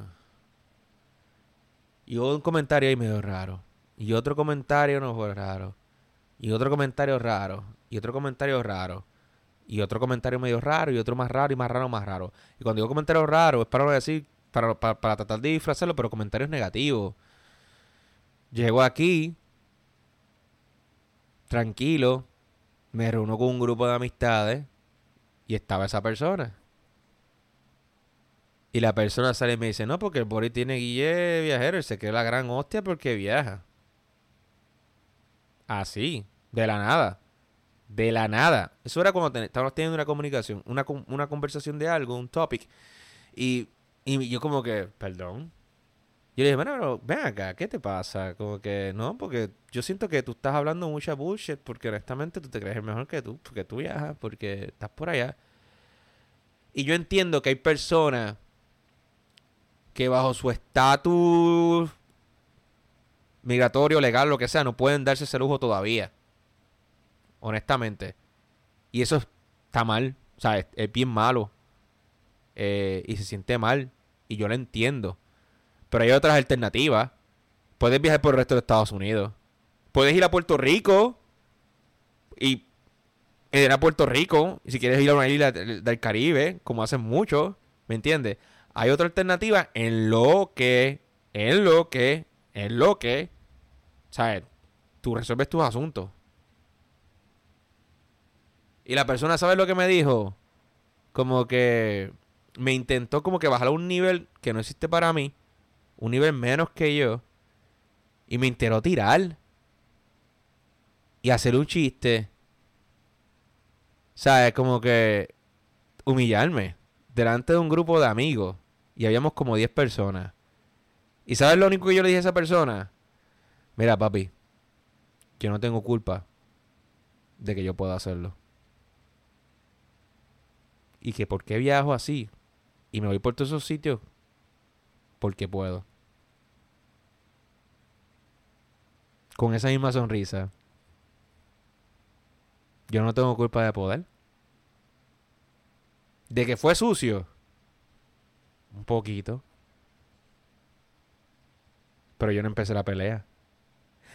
Y un comentario ahí medio raro. Y otro comentario no fue raro. Y otro comentario raro. Y otro comentario raro. Y otro comentario medio raro. Y otro más raro y más raro, más raro. Y cuando digo comentario raro, es para decir, para, para, para tratar de disfrazarlo, pero comentarios negativos. Llego aquí, tranquilo, me reúno con un grupo de amistades y estaba esa persona. Y la persona sale y me dice, no, porque el Boris tiene guille viajero, él se cree la gran hostia porque viaja. Así, de la nada. De la nada. Eso era cuando estábamos teniendo una comunicación, una, una conversación de algo, un topic. Y, y yo como que, perdón, yo le dije, bueno, ven acá, ¿qué te pasa? Como que no, porque yo siento que tú estás hablando mucha bullshit porque honestamente tú te crees el mejor que tú, porque tú viajas, porque estás por allá. Y yo entiendo que hay personas que bajo su estatus migratorio, legal, lo que sea, no pueden darse ese lujo todavía. Honestamente. Y eso está mal. O sea, es, bien malo. Eh, y se siente mal. Y yo lo entiendo. Pero hay otras alternativas. Puedes viajar por el resto de Estados Unidos. Puedes ir a Puerto Rico y ir a Puerto Rico. Y si quieres ir a una isla del Caribe, como hacen muchos, ¿me entiendes? Hay otra alternativa en lo que, en lo que, en lo que, ¿sabes? Tú resuelves tus asuntos. Y la persona, ¿sabes lo que me dijo? Como que me intentó como que bajar a un nivel que no existe para mí un nivel menos que yo, y me enteró tirar y hacer un chiste. ¿Sabes? Como que humillarme delante de un grupo de amigos. Y habíamos como 10 personas. ¿Y sabes lo único que yo le dije a esa persona? Mira, papi, yo no tengo culpa de que yo pueda hacerlo. Y que por qué viajo así y me voy por todos esos sitios porque puedo. Con esa misma sonrisa. Yo no tengo culpa de poder. De que fue sucio. Un poquito. Pero yo no empecé la pelea.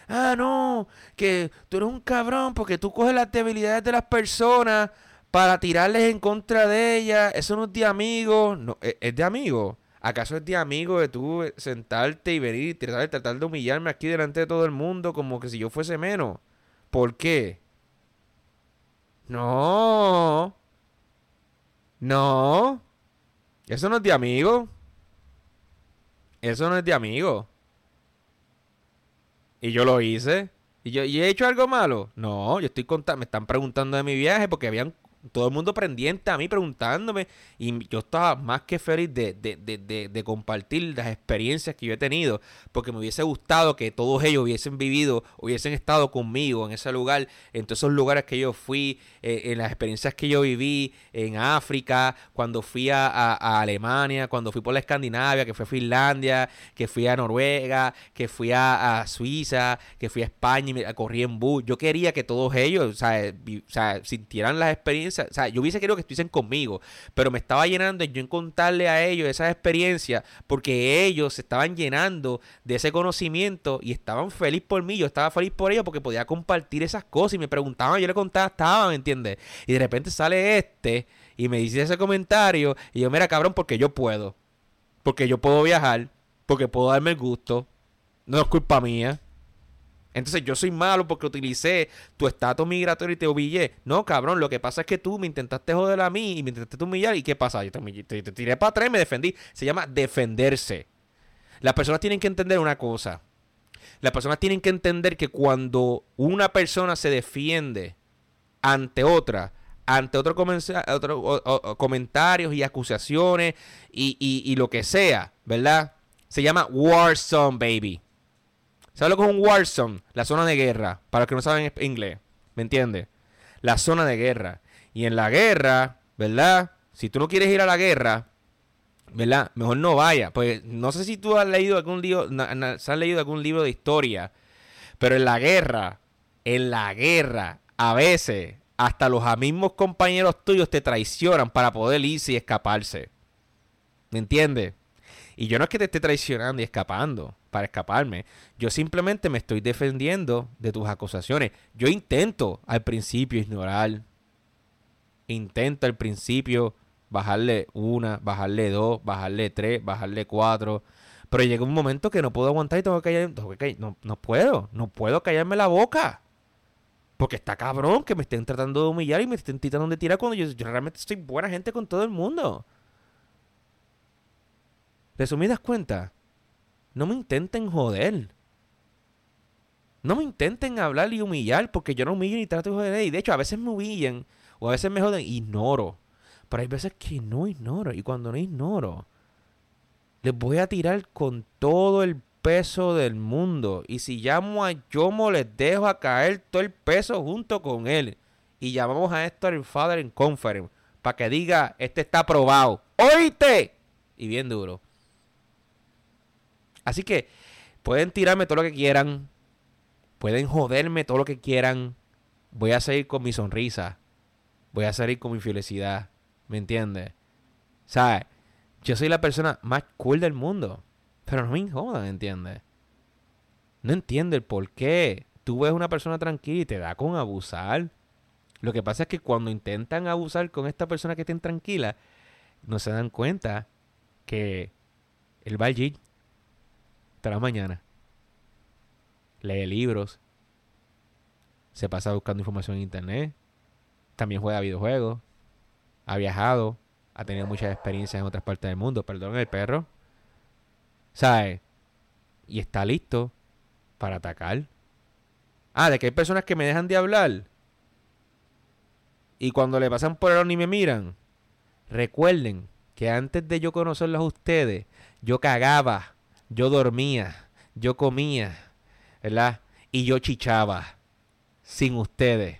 Ah, no, que tú eres un cabrón porque tú coges las debilidades de las personas para tirarles en contra de ellas. Eso no es de amigo. No, es, es de amigo. ¿Acaso es de amigo de tú sentarte y venir y tratar, tratar de humillarme aquí delante de todo el mundo como que si yo fuese menos? ¿Por qué? No. No. Eso no es de amigo. Eso no es de amigo. Y yo lo hice. ¿Y yo ¿y he hecho algo malo? No, yo estoy contando. Me están preguntando de mi viaje porque habían todo el mundo pendiente a mí preguntándome y yo estaba más que feliz de, de, de, de, compartir las experiencias que yo he tenido porque me hubiese gustado que todos ellos hubiesen vivido, hubiesen estado conmigo en ese lugar, en todos esos lugares que yo fui, eh, en las experiencias que yo viví en África, cuando fui a, a, Alemania, cuando fui por la Escandinavia, que fui a Finlandia, que fui a Noruega, que fui a, Suiza, que fui a España y me corrí en bus. Yo quería que todos ellos o sea, sintieran las experiencias o sea, yo hubiese querido que estuviesen conmigo, pero me estaba llenando en yo en contarle a ellos esas experiencias porque ellos se estaban llenando de ese conocimiento y estaban felices por mí, yo estaba feliz por ellos porque podía compartir esas cosas y me preguntaban, yo le contaba, estaba, ¿me entiendes? Y de repente sale este y me dice ese comentario y yo, mira cabrón, porque yo puedo, porque yo puedo viajar, porque puedo darme el gusto, no es culpa mía. Entonces yo soy malo porque utilicé tu estatus migratorio y te humillé. No, cabrón, lo que pasa es que tú me intentaste joder a mí y me intentaste humillar. ¿Y qué pasa? Yo te, te tiré para atrás y me defendí. Se llama defenderse. Las personas tienen que entender una cosa. Las personas tienen que entender que cuando una persona se defiende ante otra, ante otros otro, comentarios y acusaciones y, y, lo que sea, ¿verdad? Se llama war zone, baby. ¿Sabes lo que es un war zone? La zona de guerra. Para los que no saben inglés. ¿Me entiendes? La zona de guerra. Y en la guerra, ¿verdad? Si tú no quieres ir a la guerra, ¿verdad? Mejor no vaya. Pues no sé si tú has leído algún libro, has leído algún libro de historia, pero en la guerra, en la guerra, a veces hasta los mismos compañeros tuyos te traicionan para poder irse y escaparse. ¿Me entiendes? Y yo no es que te esté traicionando y escapando para escaparme. Yo simplemente me estoy defendiendo de tus acusaciones. Yo intento al principio ignorar. Intento al principio bajarle una, bajarle dos, bajarle tres, bajarle cuatro. Pero llega un momento que no puedo aguantar y tengo que callar. no, no puedo, no puedo callarme la boca. Porque está cabrón que me estén tratando de humillar y me estén tratando de tirar cuando yo, realmente soy buena gente con todo el mundo. Resumidas cuentas, no me intenten joder. No me intenten hablar y humillar porque yo no humillo ni trato de joder. Y de hecho, a veces me humillan o a veces me joden. Ignoro. Pero hay veces que no ignoro. Y cuando no ignoro, les voy a tirar con todo el peso del mundo. Y si llamo a Yomo, les dejo a caer todo el peso junto con él. Y llamamos a esto al Father en Conference. Para que diga, este está aprobado. ¡Oíste! Y bien duro. Así que pueden tirarme todo lo que quieran. Pueden joderme todo lo que quieran. Voy a seguir con mi sonrisa. Voy a seguir con mi felicidad. ¿Me entiendes? ¿Sabes? Yo soy la persona más cool del mundo. Pero no me incomoda, ¿entiendes? No entiendo el por qué. Tú ves una persona tranquila y te da con abusar. Lo que pasa es que cuando intentan abusar con esta persona que estén tranquila, no se dan cuenta que él va hasta la mañana. Lee libros. Se pasa buscando información en internet. También juega videojuegos. Ha viajado. Ha tenido muchas experiencias en otras partes del mundo. Perdón, el perro. ¿Sabes? Y está listo para atacar. Ah, de que hay personas que me dejan de hablar. Y cuando le pasan por el ni me miran. Recuerden que antes de yo conocerlos a ustedes, yo cagaba, yo dormía, yo comía, ¿verdad? Y yo chichaba sin ustedes.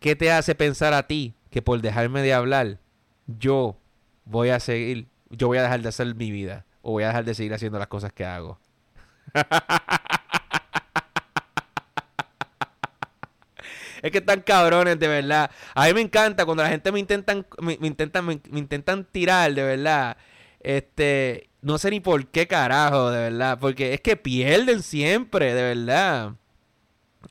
¿Qué te hace pensar a ti que por dejarme de hablar, yo voy a seguir, yo voy a dejar de hacer mi vida? o voy a dejar de seguir haciendo las cosas que hago. es que están cabrones, de verdad. A mí me encanta cuando la gente me intentan, me, intentan, me, intentan tirar, de verdad. Este, no sé ni por qué carajo, de verdad. Porque es que pierden siempre, de verdad.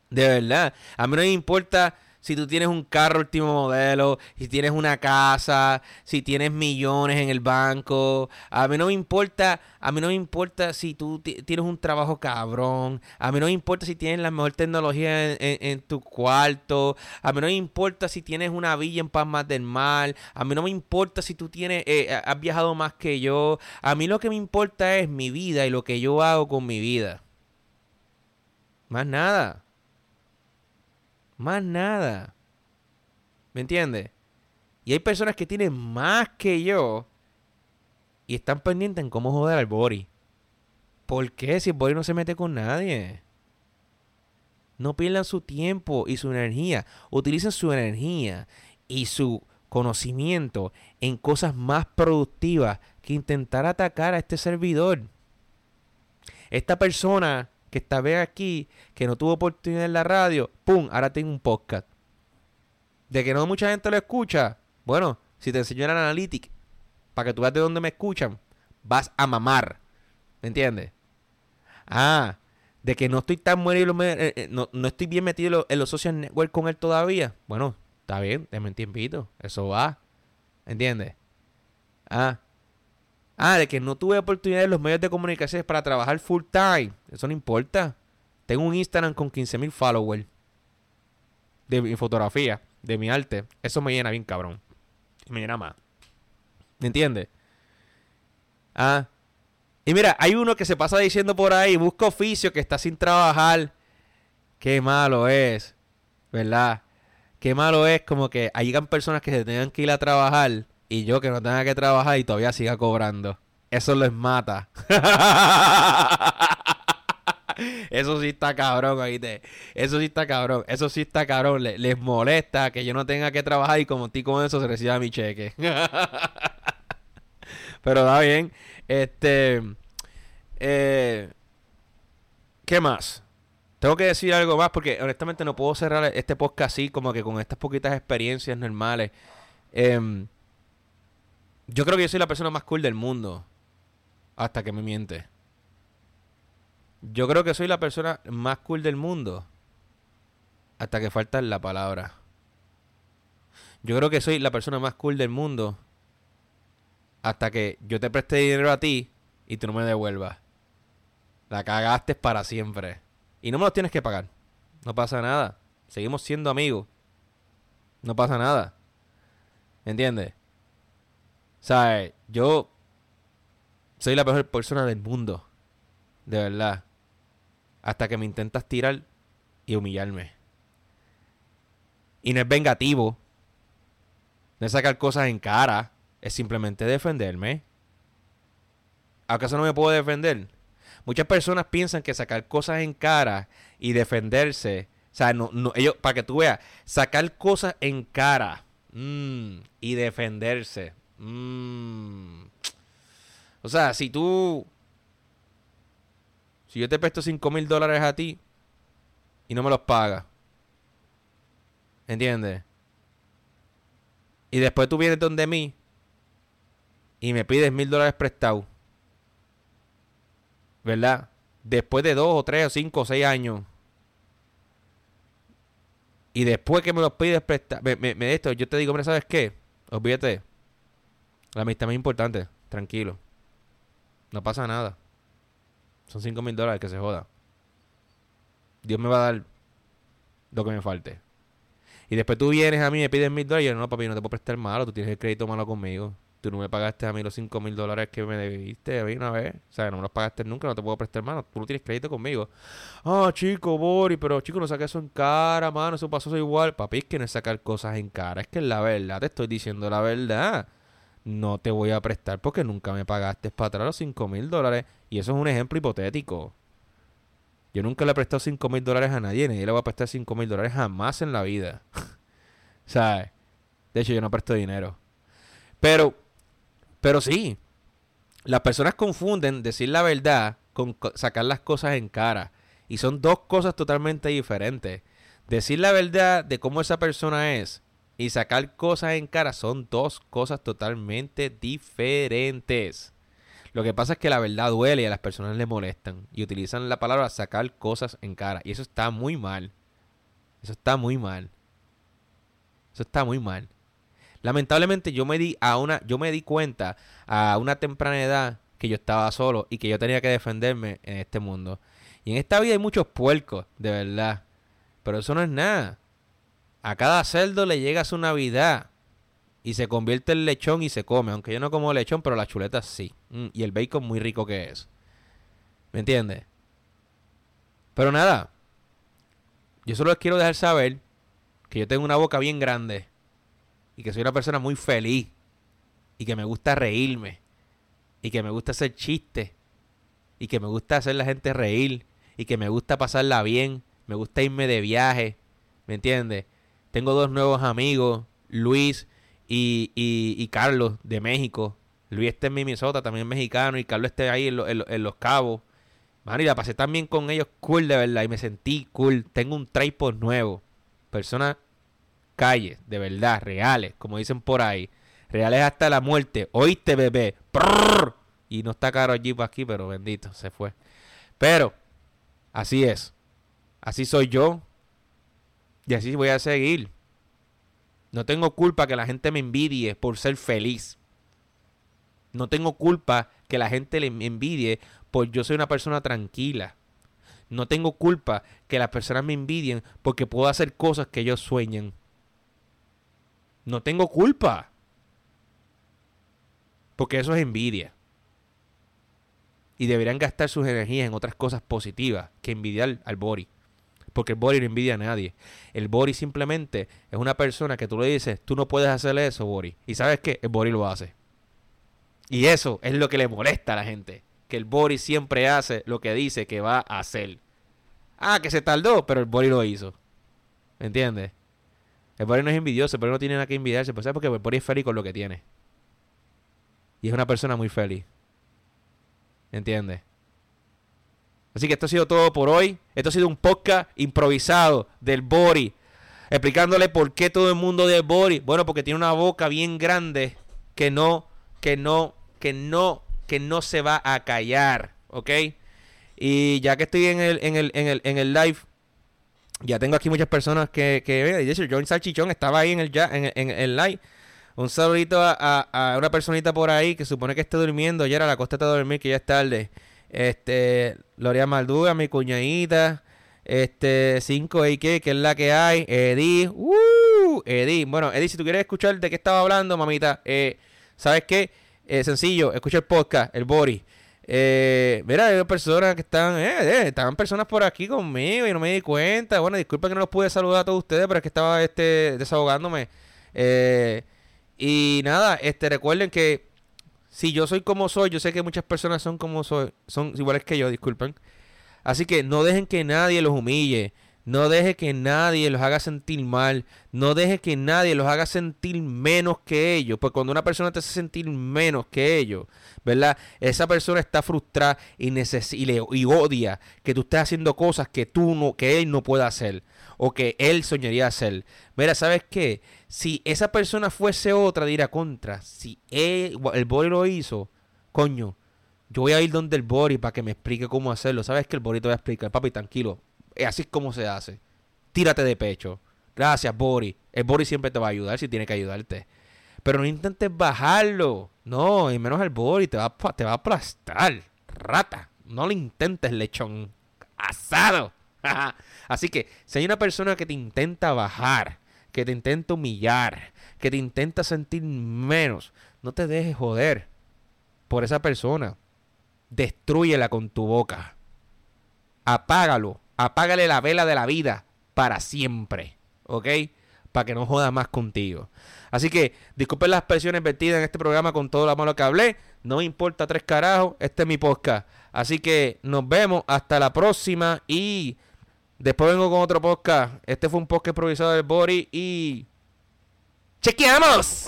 De verdad. A mí no me importa si tú tienes un carro último modelo, si tienes una casa, si tienes millones en el banco, a mí no me importa, a mí no me importa si tú tienes un trabajo cabrón, a mí no me importa si tienes la mejor tecnología en, tu cuarto, a mí no me importa si tienes una villa en Palmas del Mar, a mí no me importa si tú tienes, eh, has viajado más que yo, a mí lo que me importa es mi vida y lo que yo hago con mi vida. Más nada. Más nada. ¿Me entiendes? Y hay personas que tienen más que yo y están pendientes en cómo joder al Bori. ¿Por qué? Si el Bori no se mete con nadie. No pierdan su tiempo y su energía. Utilicen su energía y su conocimiento en cosas más productivas que intentar atacar a este servidor. Esta persona que esta vez aquí, que no tuvo oportunidad en la radio, ¡pum! Ahora tengo un podcast. De que no mucha gente lo escucha, bueno, si te enseño el analytics, para que tú veas de dónde me escuchan, vas a mamar. ¿Me entiendes? Ah, de que no estoy tan muerto, eh, eh, no, no, estoy bien metido en los, social network con él todavía. Bueno, está bien, déme un tiempito. Eso va. ¿Entiendes? Ah, Ah, de que no tuve oportunidad en los medios de comunicación para trabajar full time. Eso no importa. tengo un Instagram con 15.000 followers de mi fotografía, de mi arte. Eso me llena bien, cabrón. Me llena más. ¿Me entiendes? Ah. Y mira, hay uno que se pasa diciendo por ahí, busca oficio, que está sin trabajar. Qué malo es, ¿verdad? Qué malo es como que hayan personas que se tengan que ir a trabajar y yo que no tenga que trabajar y todavía siga cobrando. Eso les mata. Eso sí está cabrón, oíste. Eso sí está cabrón. Eso sí está cabrón. les molesta que yo no tenga que trabajar y como ti con eso se reciba mi cheque. Pero da bien. Este. Eh, ¿Qué más? Tengo que decir algo más porque honestamente no puedo cerrar este podcast así, como que con estas poquitas experiencias normales. Em, yo creo que yo soy la persona más cool del mundo. Hasta que me miente. Yo creo que soy la persona más cool del mundo. Hasta que falta la palabra. Yo creo que soy la persona más cool del mundo. Hasta que yo te preste dinero a ti y tú no me devuelvas. La cagaste para siempre. Y no me lo tienes que pagar. No pasa nada. Seguimos siendo amigos. No pasa nada. ¿Entiendes? Sea, yo soy la mejor persona del mundo. De verdad hasta que me intentas tirar y humillarme. Y no es vengativo. No es sacar cosas en cara. Es simplemente defenderme. ¿Acaso no me puedo defender? Muchas personas piensan que sacar cosas en cara y defenderse. O sea, no, no, ellos, para que tú veas, sacar cosas en cara mm, y defenderse. Mm. O sea, si tú si yo te presto 5 mil dólares a ti y no me los pagas, ¿entiendes? Y después tú vienes donde mí y me pides mil dólares prestados, ¿verdad? Después de dos o tres o cinco o seis años. Y después que me los pides prestados, me, me, esto, yo te digo, hombre, ¿sabes qué? Olvídate. La amistad más importante. Tranquilo. No pasa nada. Son 5 mil dólares que se joda. Dios me va a dar lo que me falte. Y después tú vienes a mí y me pides mil dólares y yo, no, papi, no te puedo prestar malo. Tú tienes el crédito malo conmigo. Tú no me pagaste a mí los 5 mil dólares que me debiste a mí una vez. O sea, no me los pagaste nunca, no te puedo prestar mano. Tú no tienes crédito conmigo. Ah, chico, Bori, pero chico, no saques eso en cara, mano. Eso pasó igual. Papi, es que no es sacar cosas en cara. Es que es la verdad. Te estoy diciendo la verdad no te voy a prestar porque nunca me pagaste para atrás los 5 mil dólares. Y eso es un ejemplo hipotético. Yo nunca le he prestado 5 mil dólares a nadie, ni le voy a prestar 5 mil dólares jamás en la vida. ¿Sabes? De hecho, yo no presto dinero. Pero, pero sí, las personas confunden decir la verdad con sacar las cosas en cara. Y son dos cosas totalmente diferentes. Decir la verdad de cómo esa persona es y sacar cosas en cara son dos cosas totalmente diferentes. Lo que pasa es que la verdad duele y a las personas le molestan y utilizan la palabra sacar cosas en cara y eso está muy mal. Eso está muy mal. Eso está muy mal. Lamentablemente yo me di a una yo me di cuenta a una temprana edad que yo estaba solo y que yo tenía que defenderme en este mundo. Y en esta vida hay muchos puercos, de verdad. Pero eso no es nada. A cada cerdo le llega su Navidad. Y se convierte en lechón y se come. Aunque yo no como lechón, pero las chuletas sí. Mm, y el bacon muy rico que es. ¿Me entiendes? Pero nada. Yo solo les quiero dejar saber que yo tengo una boca bien grande. Y que soy una persona muy feliz. Y que me gusta reírme. Y que me gusta hacer chistes. Y que me gusta hacer la gente reír. Y que me gusta pasarla bien. Me gusta irme de viaje. ¿Me entiendes? Tengo dos nuevos amigos, Luis y, Carlos de México. Luis está en Minnesota, también mexicano, y Carlos está ahí en, Los Cabos. Man, y la pasé también con ellos cool de verdad y me sentí cool. Tengo un tripod nuevo. Personas calles, de verdad, reales, como dicen por ahí. Reales hasta la muerte. Oíste, bebé. Y no está caro allí para aquí, pero bendito, se fue. Pero, así es. Así soy yo. Y así voy a seguir. No tengo culpa que la gente me envidie por ser feliz. No tengo culpa que la gente le envidie por yo soy una persona tranquila. No tengo culpa que las personas me envidien porque puedo hacer cosas que ellos sueñan. No tengo culpa. Porque eso es envidia. Y deberían gastar sus energías en otras cosas positivas que envidiar al Bori. Porque el Bori no envidia a nadie. El Bori simplemente es una persona que tú le dices, tú no puedes hacer eso, Bori. Y sabes qué? El Bori lo hace. Y eso es lo que le molesta a la gente. Que el Bori siempre hace lo que dice que va a hacer. Ah, que se tardó, pero el Bori lo hizo. ¿Entiendes? El Bori no es envidioso, pero no tiene nada que envidiarse. Pues, ¿sabes? Porque el Bori es feliz con lo que tiene. Y es una persona muy feliz. ¿Entiendes? Así que esto ha sido todo por hoy. Esto ha sido un podcast improvisado del Bori. Explicándole por qué todo el mundo de Bori. Bueno, porque tiene una boca bien grande que no, que no, que no, que no se va a callar. ¿Ok? Y ya que estoy en el, en el, en el, en el live, ya tengo aquí muchas personas que, que de hecho, John Salchichón estaba ahí en el, ya, en, en el live. Un saludito a, a, una personita por ahí que supone que esté durmiendo. Ya era la costa de dormir, que ya es tarde. Este, Loria Malduga, mi cuñadita. Este, 5AK, que es la que hay. Eddie, uh, Eddie. Bueno, Eddie, si tú quieres escuchar de qué estaba hablando, mamita, eh, ¿sabes qué? Eh, sencillo, escucha el podcast, el Bori. Eh, mira, hay personas que están, eh, estaban personas por aquí conmigo y no me di cuenta. Bueno, disculpa que no los pude saludar a todos ustedes, pero es que estaba este desahogándome. Y nada, este recuerden que si yo soy como soy, yo sé que muchas personas son como soy, son iguales que yo, disculpen. Así que no dejen que nadie los humille. No deje que nadie los haga sentir mal. No deje que nadie los haga sentir menos que ellos. Porque cuando una persona te hace sentir menos que ellos, ¿verdad? Esa persona está frustrada y, y, y odia que tú estés haciendo cosas que tú no, que él no puede hacer. O que él soñaría hacer. Mira, ¿sabes qué? Si esa persona fuese otra, dirá contra. Si el Bori lo hizo, coño, yo voy a ir donde el Bori para que me explique cómo hacerlo. ¿Sabes que el Bori te va a explicar? Papi, tranquilo. Así es como se hace. Tírate de pecho. Gracias, Bori. El Bori siempre te va a ayudar si tiene que ayudarte. Pero no intentes bajarlo. No, y menos el Bori. Te va a aplastar. Rata. No lo intentes, lechón. Asado. Así que, si hay una persona que te intenta bajar, que te intenta humillar, que te intenta sentir menos, no te dejes joder por esa persona. Destruyela con tu boca. Apágalo. Apágale la vela de la vida para siempre. ¿Ok? Para que no joda más contigo. Así que disculpen las expresiones vertidas en este programa con todo lo malo que hablé. No me importa tres carajos. Este es mi podcast. Así que nos vemos hasta la próxima y Después vengo con otro podcast. Este fue un podcast improvisado del Bori y. ¡Chequeamos!